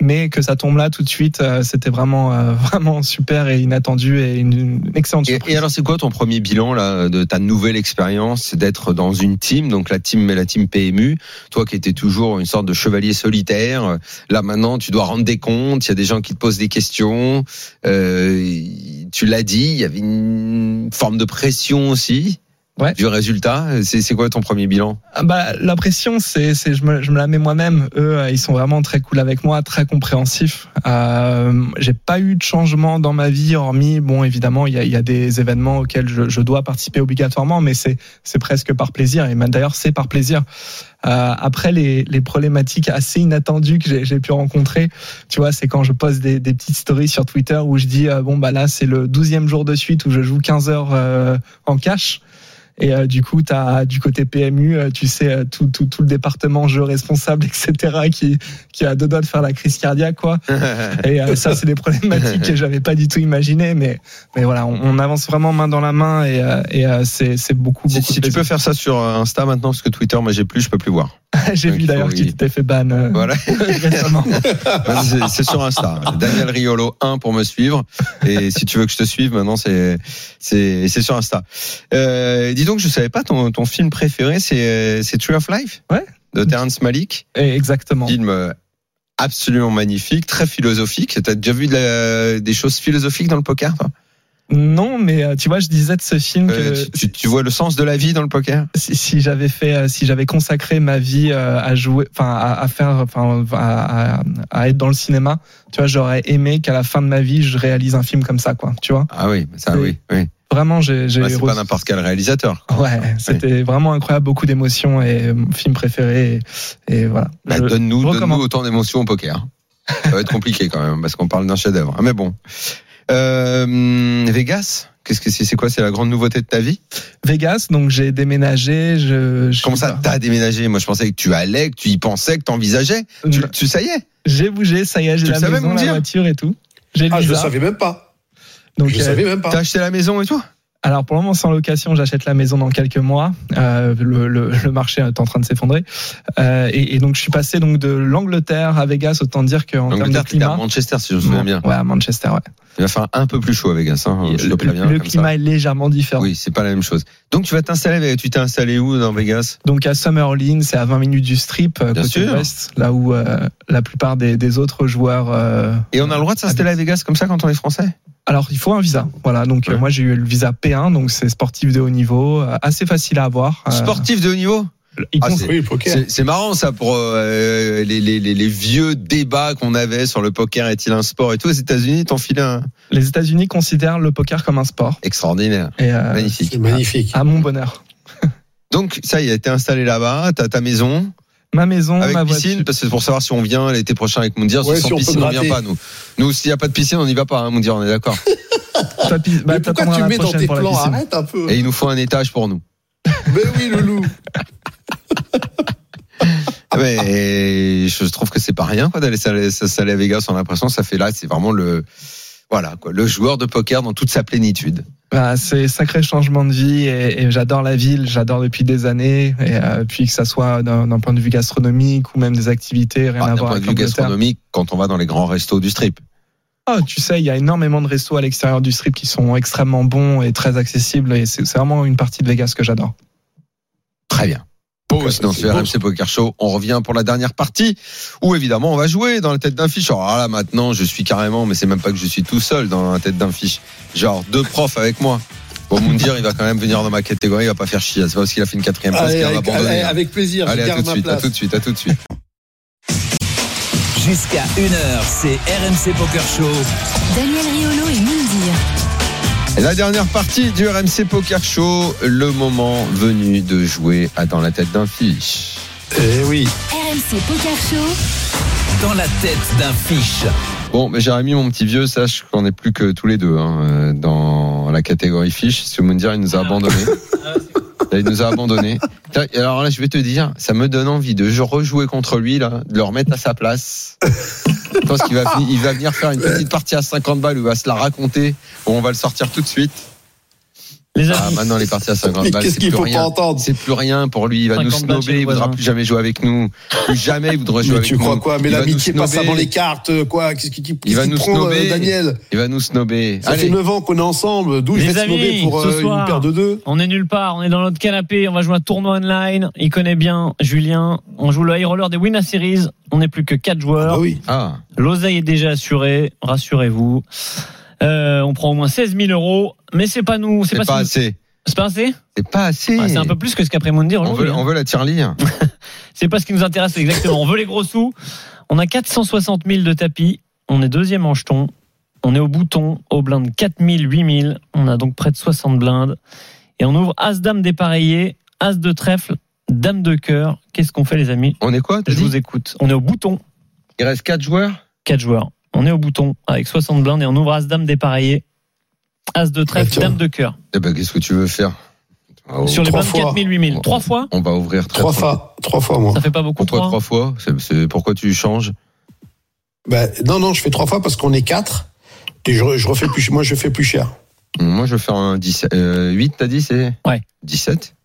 Speaker 3: mais que ça tombe là tout de suite, euh, c'était vraiment, euh, vraiment super et inattendu et une, excellente
Speaker 1: Et,
Speaker 3: surprise.
Speaker 1: et alors, c'est quoi ton premier bilan là de ta nouvelle expérience d'être dans une team, donc la team, la team PMU, toi qui étais toujours une sorte de chevalier solitaire. Là maintenant, tu dois rendre des comptes. Il y a des gens qui te posent des questions. Euh, tu l'as dit, il y avait une forme de pression aussi.
Speaker 3: Ouais.
Speaker 1: Du résultat, c'est quoi ton premier bilan?
Speaker 3: Ah bah, la pression, c'est, c'est, je me, je me la mets moi-même. Eux, euh, ils sont vraiment très cool avec moi, très compréhensifs. Euh, j'ai pas eu de changement dans ma vie, hormis, bon, évidemment, il y a, il y a des événements auxquels je, je dois participer obligatoirement, mais c'est, c'est presque par plaisir. Et même d'ailleurs, c'est par plaisir. Euh, après, les, les problématiques assez inattendues que j'ai, pu rencontrer, tu vois, c'est quand je poste des, des petites stories sur Twitter où je dis, euh, bon, bah là, c'est le douzième jour de suite où je joue 15 heures euh, en cash. Et euh, du coup, tu as du côté PMU, euh, tu sais, euh, tout, tout, tout le département jeu responsable, etc., qui, qui a deux doigts de faire la crise cardiaque, quoi. Et euh, ça, c'est des problématiques que j'avais pas du tout imaginées, mais, mais voilà, on, on avance vraiment main dans la main et, euh, et euh, c'est c'est beaucoup,
Speaker 1: Si,
Speaker 3: beaucoup
Speaker 1: si tu peux faire ça sur Insta maintenant, parce que Twitter, moi j'ai plus, je peux plus voir.
Speaker 3: J'ai vu
Speaker 1: il
Speaker 3: d'ailleurs
Speaker 1: y-
Speaker 3: t'étais fait ban euh,
Speaker 1: Voilà.
Speaker 3: récemment.
Speaker 1: C'est- sur Insta. Daniel Riolo 1 pour me suivre. Et si tu veux que je te suive, maintenant c'est sur Insta. Euh, dis donc, je savais pas ton ton film préféré, c'est Tree of Life.
Speaker 3: Ouais.
Speaker 1: De Terrence Malick.
Speaker 3: Exactement.
Speaker 1: Film euh, absolument magnifique, très philosophique. T'as déjà vu de la- des choses philosophiques dans le poker, toi?
Speaker 3: Non, mais euh, tu vois, je disais de ce film
Speaker 1: Euh,
Speaker 3: que
Speaker 1: tu, vois le sens de la vie dans le poker?
Speaker 3: Si, si j'avais fait, euh, si j'avais consacré ma vie à jouer, enfin à, à faire, enfin à, à- à être dans le cinéma, tu vois, j'aurais aimé qu'à la fin de ma vie, je réalise un film comme ça, quoi. Tu vois,
Speaker 1: Ah oui, ça
Speaker 3: Oui.
Speaker 1: oui,
Speaker 3: vraiment, j'ai. j'ai
Speaker 1: Bah, c'est pas n'importe quel réalisateur.
Speaker 3: Ouais, c'était vraiment incroyable, beaucoup d'émotions et mon film préféré. Et, et voilà.
Speaker 1: Bah,
Speaker 3: Je
Speaker 1: donne-nous, donne-nous
Speaker 3: recommande.
Speaker 1: autant d'émotions au poker. Ça va être compliqué quand même, parce qu'on parle d'un chef-d'œuvre. Ah, Mais bon. Euh, Vegas, qu'est-ce que c'est C'est quoi C'est la grande nouveauté de ta vie?
Speaker 3: Vegas, donc j'ai déménagé. Je, je
Speaker 1: Comment ça,
Speaker 3: pas-
Speaker 1: t'as déménagé? Moi, je pensais que tu allais, que tu y pensais, que t'envisageais. Tu, tu ça y est
Speaker 3: J'ai bougé, ça y est, j'ai
Speaker 1: Tu
Speaker 3: la maison, la voiture et tout. J'ai le
Speaker 2: Ah, je le savais même pas.
Speaker 3: Donc,
Speaker 2: je le
Speaker 3: euh,
Speaker 2: savais même pas.
Speaker 1: T'as acheté la maison et tout?
Speaker 3: Alors pour le moment sans location, j'achète la maison dans quelques mois. Euh, le, le, le marché est en train de s'effondrer. Euh, et, et donc je suis passé donc de l'Angleterre à Vegas, autant dire qu'en termes de
Speaker 1: t'étais à
Speaker 3: climat.
Speaker 1: Manchester, si je me souviens bien.
Speaker 3: Ouais, à Manchester, ouais.
Speaker 1: Il va faire un peu plus chaud à Vegas, hein, je
Speaker 3: le
Speaker 1: préviens.
Speaker 3: le climat
Speaker 1: ça.
Speaker 3: est légèrement différent.
Speaker 1: Oui, c'est pas la même chose. Donc tu vas t'installer, tu t'es installé où dans Vegas?
Speaker 3: Donc à Summerlin, c'est à 20 minutes du strip, euh,
Speaker 1: Bien
Speaker 3: côté
Speaker 1: sûr.
Speaker 3: ouest, là où euh, la plupart des, des autres joueurs. euh,
Speaker 1: Et on a le droit de s'installer à Vegas comme ça quand on est français?
Speaker 3: Alors il faut un visa. Voilà, donc euh, moi j'ai eu le visa P1, donc c'est sportif de haut niveau, euh, assez facile à avoir. Euh,
Speaker 1: Sportif de haut niveau? Ah, c'est-
Speaker 2: Oui, le poker.
Speaker 1: C'est c'est marrant ça pour euh, les, les, les, les vieux débats qu'on avait sur le poker est-il un sport et tout. Aux États-Unis, t'en filé un
Speaker 3: les États-Unis considèrent le poker comme un sport.
Speaker 1: extraordinaire,
Speaker 3: Et, euh,
Speaker 1: magnifique.
Speaker 2: C'est magnifique.
Speaker 3: À mon bonheur.
Speaker 1: Donc ça y est, t'es installé là-bas, t'as ta maison
Speaker 3: Ma maison,
Speaker 1: avec
Speaker 3: ma
Speaker 1: piscine,
Speaker 3: voiture.
Speaker 1: parce que c'est pour savoir si on vient l'été prochain avec Moundir.
Speaker 2: Ouais,
Speaker 1: si sans
Speaker 2: si on
Speaker 1: piscine, on vient pas nous. Nous, s'il y a pas de piscine, on n'y va pas, hein, Moundir, on est d'accord.
Speaker 3: Bah,
Speaker 2: Mais pourquoi tu mets dans tes plans
Speaker 3: piscine.
Speaker 2: Arrête un peu.
Speaker 1: Et il nous faut un étage pour nous.
Speaker 2: Mais oui, Loulou.
Speaker 1: Mais je trouve que c'est pas rien quoi d'aller s'installer à Vegas. On a l'impression que ça fait là, c'est vraiment le voilà quoi, le joueur de poker dans toute sa plénitude.
Speaker 3: Bah, c'est sacré changement de vie et, et j'adore la ville, j'adore depuis des années. Et euh, puis que ça soit d'un d'un point de vue gastronomique ou même des activités, rien
Speaker 1: Ah,
Speaker 3: à
Speaker 1: D'un
Speaker 3: voir
Speaker 1: point de vue gastronomique, quand on va dans les grands restos du strip.
Speaker 3: Ah, tu sais, il y a énormément de restos à l'extérieur du strip qui sont extrêmement bons et très accessibles. Et c'est vraiment une partie de Vegas que j'adore.
Speaker 1: Très bien. Pause dans
Speaker 2: c'est
Speaker 1: ce RMC Poker Show. On revient pour la dernière partie où évidemment on va jouer dans la tête d'un fiche. Alors là maintenant je suis carrément, mais c'est même pas que je suis tout seul dans la tête d'un fiche. Genre deux profs avec moi. Bon, Moundir, il va quand même venir dans ma catégorie, il va pas faire chier. C'est pas parce qu'il a fait une quatrième place
Speaker 2: Allez,
Speaker 1: qu'il va
Speaker 2: avec,
Speaker 1: abandonner.
Speaker 2: allez,
Speaker 1: hein.
Speaker 2: avec plaisir.
Speaker 1: Allez,
Speaker 2: je
Speaker 1: à tout
Speaker 2: ma
Speaker 1: suite, à tout de suite, à tout de suite.
Speaker 5: Jusqu'à 1h, c'est RMC Poker Show.
Speaker 6: Daniel Riolo et Moundir.
Speaker 1: La dernière partie du RMC Poker Show, le moment venu de jouer à dans la tête d'un fiche.
Speaker 2: Eh oui.
Speaker 6: RMC Poker Show.
Speaker 5: Dans la tête d'un fiche.
Speaker 1: Bon, mais Jérémy, mon petit vieux, sache qu'on n'est plus que tous les deux hein, euh, dans la catégorie fiche. Ce Moundir, il nous a abandonnés. Là, il nous a abandonnés. Tiens, et Alors là, je vais te dire, ça me donne envie de rejouer contre lui, là, de le remettre à sa place. Je pense qu'il va, venir faire une petite partie à 50 balles où il va se la raconter. Bon, on va le sortir tout de suite.
Speaker 8: Les
Speaker 1: Ah, maintenant, les parties à 50
Speaker 2: Mais
Speaker 1: balles,
Speaker 2: qu'est-ce
Speaker 1: c'est
Speaker 2: qu'il
Speaker 1: plus
Speaker 2: faut
Speaker 1: rien.
Speaker 2: pas entendre
Speaker 1: C'est plus rien pour lui. Il va nous
Speaker 8: 50 balles chez
Speaker 1: snober.
Speaker 8: le
Speaker 1: Il voudra plus jamais jouer avec nous. Plus jamais il voudra jouer
Speaker 2: Mais
Speaker 1: avec
Speaker 2: tu
Speaker 1: nous.
Speaker 2: crois quoi Mais
Speaker 1: Il
Speaker 2: l'amitié passe avant les cartes, quoi Qu'est-ce
Speaker 1: Il va nous
Speaker 2: prend, euh,
Speaker 1: snober.
Speaker 2: Daniel
Speaker 1: Il va nous snober.
Speaker 2: Ça fait
Speaker 1: Allez.
Speaker 2: 9 ans qu'on est ensemble. D'où je vais
Speaker 8: amis,
Speaker 2: pour euh, une paire de deux
Speaker 8: on est nulle part, on est dans notre canapé, on va jouer un tournoi online. Il connaît bien Julien. On joue le high roller des Winner Series. On n'est plus que 4
Speaker 2: Ah
Speaker 8: joueurs.
Speaker 2: bah oui.
Speaker 1: Ah.
Speaker 8: L'oseille est déjà assurée, rassurez-vous. Euh, on prend au moins 16 000 euros, mais c'est pas nous, c'est pas,
Speaker 1: assez.
Speaker 8: c'est pas assez.
Speaker 1: C'est pas assez.
Speaker 8: C'est un peu plus que ce qu'après Moundir
Speaker 1: on veut,
Speaker 8: hein.
Speaker 1: on veut la tirelire.
Speaker 8: C'est pas ce qui nous intéresse exactement. On veut les gros sous. On a 460 000 de tapis. On est deuxième en jeton. On est au bouton, au blind 4 000, 8 000. On a donc près de 60 blindes. Et on ouvre As-Dame dépareillé, As de trèfle, Dame de cœur. Qu'est-ce qu'on fait, les amis
Speaker 1: On est quoi
Speaker 8: Je vous écoute. On est au bouton,
Speaker 1: Il reste 4 joueurs?
Speaker 8: 4 joueurs. On est au bouton avec 60 blindes et on ouvre As-Dame dépareillé, As de
Speaker 2: Ah,
Speaker 8: trèfle. Dame de cœur.
Speaker 1: Eh ben, qu'est-ce que tu veux faire? Oh,
Speaker 8: Sur les
Speaker 2: trois
Speaker 8: blindes
Speaker 2: fois.
Speaker 8: 4 000, 8 000. Trois fois?
Speaker 1: On va ouvrir
Speaker 2: Trois fois, trois fois moi.
Speaker 8: Ça fait pas beaucoup.
Speaker 1: Pourquoi
Speaker 8: trois
Speaker 1: trois fois? C'est- c'est- Pourquoi tu changes?
Speaker 2: Bah, non, non, je fais trois fois parce qu'on est quatre. Et je, je refais plus, moi je fais plus cher.
Speaker 1: Moi, je vais faire un 17, euh, 8, t'as dit c'est?
Speaker 8: Ouais.
Speaker 1: 17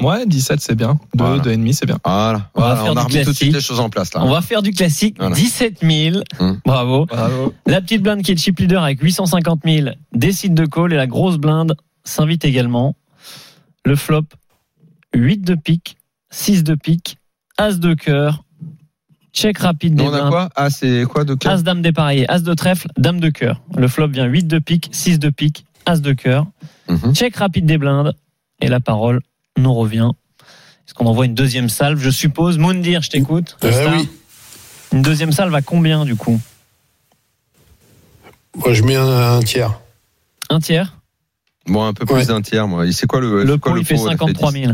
Speaker 3: Ouais, 17 c'est bien. 2,
Speaker 1: Voilà.
Speaker 3: 2,5 c'est bien.
Speaker 1: Voilà.
Speaker 8: On va
Speaker 1: Voilà,
Speaker 8: faire
Speaker 1: on a
Speaker 8: du
Speaker 1: remis tout de suite
Speaker 8: classique.
Speaker 1: les choses en place là.
Speaker 8: On va faire du classique.
Speaker 1: Voilà.
Speaker 8: 17 000.
Speaker 1: Hum.
Speaker 8: Bravo.
Speaker 3: Bravo.
Speaker 8: La petite blinde qui est chip leader avec 850 000 décide de call et la grosse blinde s'invite également. Le flop, 8 de pique, 6 de pique, As de cœur, check rapide des
Speaker 1: Non, on a
Speaker 8: blindes,
Speaker 1: quoi? Ah, c'est quoi de cœur?
Speaker 8: As dame dépareillé, As de trèfle, Dame de cœur. Le flop vient 8 de pique, 6 de pique, As de cœur,
Speaker 1: Mhm.
Speaker 8: check rapide des blindes et la parole nous revient. Est-ce qu'on envoie une deuxième salve Je suppose. Moundir, je t'écoute.
Speaker 2: Euh, oui.
Speaker 8: Une deuxième salve à combien du coup
Speaker 2: Moi je mets un, un tiers.
Speaker 8: Un tiers
Speaker 1: Bon, un peu plus
Speaker 2: Ouais.
Speaker 1: d'un tiers, moi. C'est quoi le
Speaker 8: Le
Speaker 1: c'est quoi
Speaker 8: pot, il fait
Speaker 1: pot, là,
Speaker 8: 53 000.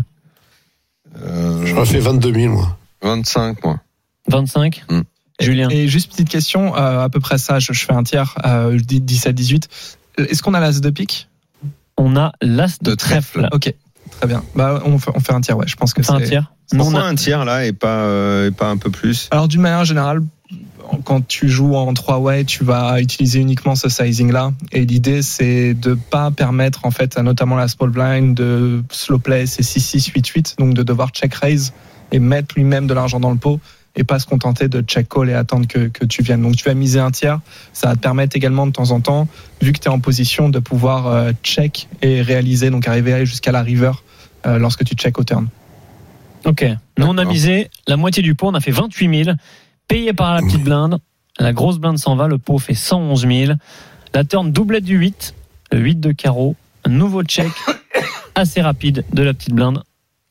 Speaker 1: Euh,
Speaker 2: J'aurais fait 22 000, moi.
Speaker 1: 25, moi.
Speaker 8: 25
Speaker 1: Hmm.
Speaker 8: Julien
Speaker 3: Et juste petite question, euh, à peu près ça, je, je fais un tiers, euh, je dis 17-18. Est-ce qu'on a l'as de pique?
Speaker 8: On a l'as de,
Speaker 1: De trèfle.
Speaker 8: trèfle.
Speaker 3: Ok, très bien. Bah, on, fait, on fait un tiers, ouais. Je pense que
Speaker 8: C'est un tiers.
Speaker 1: Pourquoi
Speaker 8: a-
Speaker 1: un tiers là et pas, euh, et pas un peu plus
Speaker 3: Alors d'une manière générale, quand tu joues en 3 way, tu vas utiliser uniquement ce sizing là. Et l'idée c'est de pas permettre en fait, à notamment la small blind de slow play, c'est 6-6, 8-8, donc de devoir check raise et mettre lui-même de l'argent dans le pot et pas se contenter de check call et attendre que, que tu viennes. Donc tu vas miser un tiers, ça va te permettre également de temps en temps, vu que tu es en position de pouvoir euh, check et réaliser, donc arriver jusqu'à la river euh, lorsque tu check au turn.
Speaker 8: Ok. Nous, on a misé la moitié du pot. On a fait 28 000. Payé par la petite blinde. La grosse blinde s'en va. Le pot fait 111 000. La turn doublette du 8. Le 8 de carreau. Un nouveau check assez rapide de la petite blinde.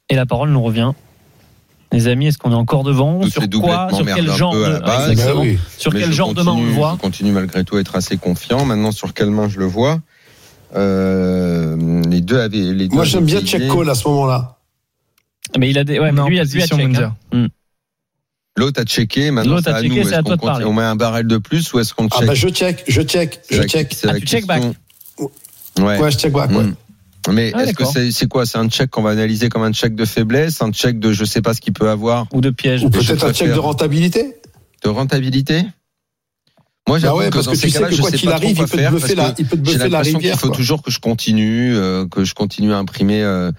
Speaker 8: Et la parole nous revient. Les amis, est-ce qu'on est encore devant Sur quoi Sur quel genre de. Exactement.
Speaker 2: Bah oui.
Speaker 8: Sur quel genre de main on le
Speaker 1: continue-
Speaker 8: voit
Speaker 1: Je continue malgré tout à être assez confiant. Maintenant, sur quelle main je le vois Euh, Les deux avaient. Les deux
Speaker 2: Moi, j'aime bien check call à ce moment-là.
Speaker 8: Mais il a des. Ouais, mais lui, il a lui a check. Hein. Hmm.
Speaker 1: L'autre a checké. Maintenant,
Speaker 8: L'autre
Speaker 1: c'est
Speaker 8: a
Speaker 1: à
Speaker 8: checké,
Speaker 1: nous. Est-ce qu'on continue- On met un barrel de plus ou est-ce qu'on
Speaker 2: Ah
Speaker 1: check
Speaker 2: bah je check, je check, je check.
Speaker 1: c'est
Speaker 8: Ah, tu check back.
Speaker 1: Ouais.
Speaker 2: Ouais, je check back, ouais.
Speaker 1: Mm. Mais
Speaker 8: Ah,
Speaker 1: est-ce que c'est c'est quoi? C'est un check qu'on va analyser comme un check de faiblesse, un check de je sais pas ce qu'il peut avoir,
Speaker 8: Ou de piège.
Speaker 2: Ou peut-être un check de rentabilité?
Speaker 1: de rentabilité? Moi,
Speaker 2: Bah
Speaker 1: j'avoue
Speaker 2: ouais,
Speaker 1: que
Speaker 2: parce
Speaker 1: dans
Speaker 2: que
Speaker 1: ces cas-là, je
Speaker 2: quoi
Speaker 1: sais
Speaker 2: qu'il
Speaker 1: pas trop
Speaker 2: arrive,
Speaker 1: quoi
Speaker 2: il peut te
Speaker 1: faire
Speaker 2: buffer
Speaker 1: parce
Speaker 2: la,
Speaker 1: que
Speaker 2: il peut te
Speaker 1: j'ai l'impression qu'il faut
Speaker 2: quoi.
Speaker 1: toujours que je continue, euh, que je continue à imprimer euh,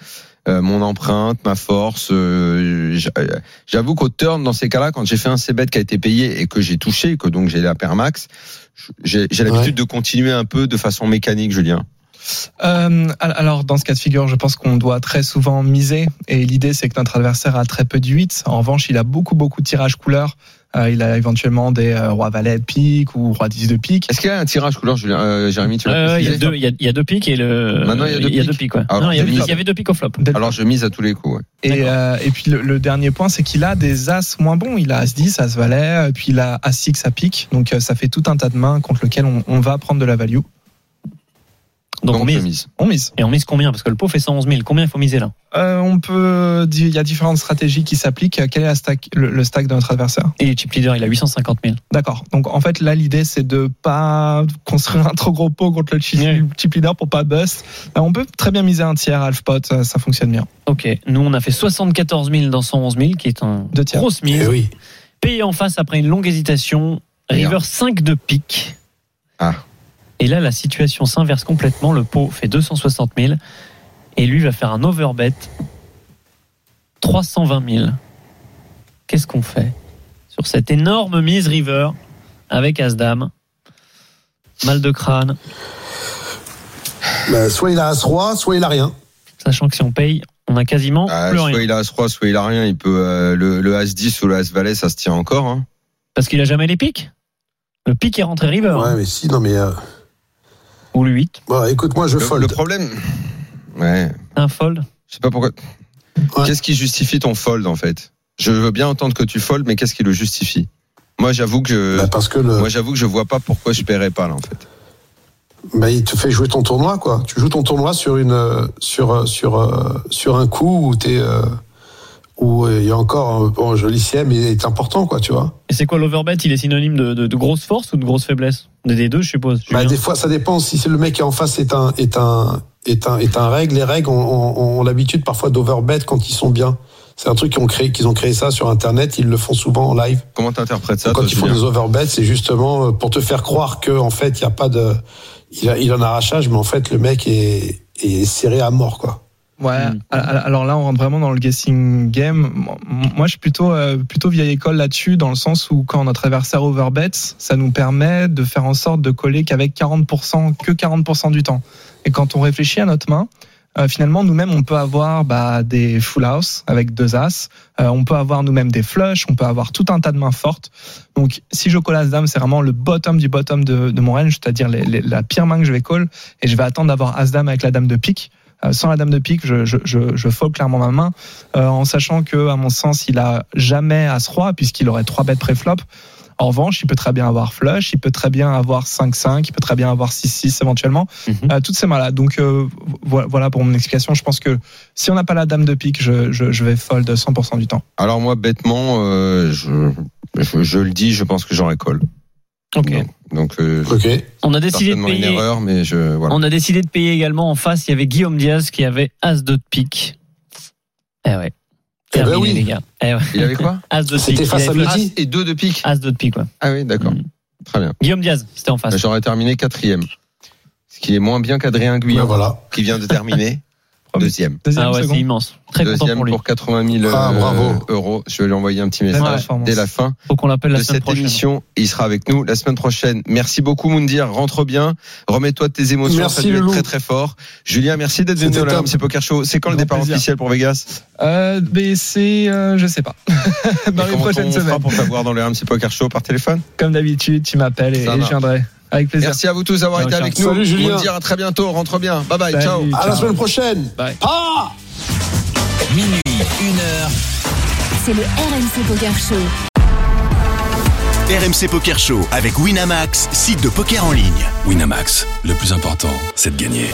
Speaker 1: euh, mon empreinte, ma force. euh, J'avoue qu'au turn, dans ces cas-là, quand j'ai fait un C-bet qui a été payé et que j'ai touché, que donc j'ai la paire max, j'ai j'ai l'habitude de continuer un peu de façon mécanique, Julien.
Speaker 3: Euh, alors, dans ce cas de figure, je pense qu'on doit très souvent miser. Et l'idée, c'est que notre adversaire a très peu de 8. En revanche, il a beaucoup, beaucoup de tirages couleurs. Euh, il a éventuellement des euh, rois valet de pique ou roi 10 de pique.
Speaker 1: Est-ce qu'il y a un tirage couleur, Julien euh, Jérémy, tu l'as
Speaker 8: Euh, il y a deux, il y a, il y a deux pics et le.
Speaker 1: Maintenant, il y a deux
Speaker 8: il y a deux ouais.
Speaker 1: Alors,
Speaker 8: non, il y, avait,
Speaker 1: j'ai mis-
Speaker 8: il y avait deux pics au flop.
Speaker 1: Alors je mise à tous les coups. ouais.
Speaker 3: Et, euh, et puis le, le dernier point, c'est qu'il a des as moins bons. Il a as 10, as valet, puis il a as 6 à pique. Donc euh, ça fait tout un tas de mains contre lequel on, on va prendre de la value.
Speaker 8: Donc, on mise.
Speaker 1: mise.
Speaker 3: On mise.
Speaker 8: Et on mise combien Parce que le pot fait 111 000. Combien il faut miser là
Speaker 3: Euh, on peut, il y a différentes stratégies qui s'appliquent. Quel est la stack, le, le stack de notre adversaire
Speaker 8: Et chip leader, il a 850 000.
Speaker 3: D'accord. Donc en fait là l'idée c'est de pas construire un trop gros pot contre le chip, leader pour pas bust. Euh, On peut très bien miser un tiers half pot, ça, ça fonctionne bien.
Speaker 8: Ok. Nous, on a fait 74 000 dans 111 000, qui est un
Speaker 3: Deux tiers.
Speaker 8: grosse
Speaker 2: Eh
Speaker 8: mise.
Speaker 2: oui.
Speaker 8: Payé en face après une longue hésitation. River 5 de pique.
Speaker 1: Ah.
Speaker 8: Et là, la situation s'inverse complètement. Le pot fait 260 000. Et lui va faire un overbet. 320 000. Qu'est-ce qu'on fait sur cette énorme mise River avec As-Dame Mal de crâne,
Speaker 2: Bah, soit il a as roi, soit il a rien.
Speaker 8: sachant que si on paye, on a quasiment
Speaker 1: Ah,
Speaker 8: plus
Speaker 1: soit
Speaker 8: rien.
Speaker 1: il a As-Roi, soit il a rien. Il peut euh, le, le As-10 ou le As-Valet, ça se tient encore. Hein.
Speaker 8: Parce qu'il a jamais les piques. Le pique est rentré River.
Speaker 2: Ouais, mais si, non, mais. euh,
Speaker 8: Ou le 8.
Speaker 2: Bon, écoute, moi, je
Speaker 1: Le, le
Speaker 2: fold.
Speaker 1: problème, ouais,
Speaker 8: Un fold.
Speaker 1: je sais pas pourquoi.
Speaker 2: Ouais.
Speaker 1: Qu'est-ce qui justifie ton fold en fait? Je veux bien entendre que tu fold, mais qu'est-ce qui le justifie? Moi, j'avoue que
Speaker 2: Bah, parce que le,
Speaker 1: moi, j'avoue que je vois pas pourquoi je paierais pas là en fait.
Speaker 2: bah, il te fait jouer ton tournoi, quoi. Tu joues ton tournoi sur une, euh, sur, euh, sur, euh, sur un coup où t'es, euh, où euh, il y a encore un bon, joli CM et est important, quoi, tu vois.
Speaker 8: Et c'est quoi l'overbet? Il est synonyme de, de, de grosse force ou de grosse faiblesse? Des deux, je suppose.
Speaker 2: Bah, des fois, ça dépend si c'est le mec qui est en face est un, est un, est un, est un règle. Les règles ont, ont- ont l'habitude parfois d'overbet quand ils sont bien. C'est un truc qu'ils ont créé, qu'ils ont créé ça sur Internet. Ils le font souvent en live.
Speaker 1: Comment t'interprètes ça
Speaker 2: quand
Speaker 1: toi,
Speaker 2: ils font des overbets, c'est justement euh, pour te faire croire que en fait, il y a pas de, il a, il a un arrachage, mais en fait, le mec est, est serré à mort, quoi.
Speaker 3: Ouais.
Speaker 8: Mm.
Speaker 3: al- Alors là, on rentre vraiment dans le guessing game. Moi, je suis plutôt euh, plutôt vieille école là-dessus, dans le sens où quand notre adversaire overbet, ça nous permet de faire en sorte de coller qu'avec 40%, que 40% du temps. Et quand on réfléchit à notre main, euh, finalement, nous-mêmes, on peut avoir bah, des full house avec deux as. Euh, on peut avoir nous-mêmes des flush. On peut avoir tout un tas de mains fortes. Donc, si je call as dame, c'est vraiment le bottom du bottom de, de mon range, c'est-à-dire la pire main que je vais call. Et je vais attendre d'avoir as dame avec la dame de pique. Euh, sans la dame de pique, je, je, je, je fold clairement ma main, euh, en sachant que, à mon sens, il a jamais as roi puisqu'il aurait trois bêtes pré-flop. En revanche, il peut très bien avoir flush, il peut très bien avoir 5-5, il peut très bien avoir 6-6 éventuellement.
Speaker 8: Mhm.
Speaker 3: Euh, toutes ces mains-là. Donc euh, vo- voilà pour mon explication. Je pense que si on n'a pas la dame de pique, je, je, je vais fold 100% du temps.
Speaker 1: Alors moi, bêtement, euh, je, je, je le dis, je pense que j'en récolle.
Speaker 8: Ok.
Speaker 1: Donc, euh.
Speaker 8: On a décidé de
Speaker 1: une
Speaker 8: payer.
Speaker 1: erreur, mais je voilà.
Speaker 8: On a décidé de payer également en face. Il y avait Guillaume Diaz qui avait As de pique. Eh ouais.
Speaker 2: Eh ben oui.
Speaker 8: les gars. Eh ouais.
Speaker 1: Il avait quoi
Speaker 8: As de
Speaker 2: C'était
Speaker 8: pique.
Speaker 2: face
Speaker 8: Il
Speaker 2: à midi.
Speaker 1: Et deux de pique.
Speaker 8: As de pique, ouais.
Speaker 1: Ah oui, d'accord.
Speaker 8: Mm.
Speaker 1: Très bien.
Speaker 8: Guillaume Diaz, c'était en face.
Speaker 1: J'aurais terminé quatrième. Ce qui est moins bien qu'Adrien
Speaker 2: Ben
Speaker 1: Guyon,
Speaker 2: voilà.
Speaker 1: qui vient de terminer deuxième.
Speaker 3: Deuxième
Speaker 8: Ah ouais, c'est immense. Très content
Speaker 1: Deuxième
Speaker 8: pour lui.
Speaker 1: pour 80 000
Speaker 2: Ah,
Speaker 1: euh,
Speaker 2: bravo.
Speaker 1: euros. Je vais lui envoyer un petit message
Speaker 3: performance.
Speaker 1: dès la fin
Speaker 8: Faut qu'on l'appelle la
Speaker 1: de
Speaker 8: semaine
Speaker 1: cette
Speaker 8: prochaine.
Speaker 1: émission. Il sera avec nous la semaine prochaine. Merci beaucoup, Moundir. Rentre bien. Remets-toi de tes émotions.
Speaker 2: Merci,
Speaker 1: ça être très très fort. Julien, merci d'être venu
Speaker 2: top.
Speaker 1: RMC Poker Show. C'est quand le départ
Speaker 3: plaisir.
Speaker 1: officiel pour Vegas?
Speaker 3: Euh, mais c'est, euh, je sais pas. Dans les prochaines
Speaker 1: on fera
Speaker 3: semaines.
Speaker 1: pour t'avoir dans le RMC Poker Show par téléphone?
Speaker 3: Comme d'habitude, tu m'appelles et, et je viendrai. Avec plaisir.
Speaker 1: Merci à vous tous d'avoir été avec nous.
Speaker 2: Salut, Julien.
Speaker 1: Moundir, à très bientôt. Rentre bien. Bye bye.
Speaker 3: Salut.
Speaker 1: Ciao.
Speaker 2: À la semaine prochaine.
Speaker 8: Bye.
Speaker 2: Ah
Speaker 5: Minuit, une heure.
Speaker 6: C'est le RMC Poker Show.
Speaker 9: RMC Poker Show avec Winamax, site de poker en ligne.
Speaker 10: Winamax, le plus important, c'est de gagner.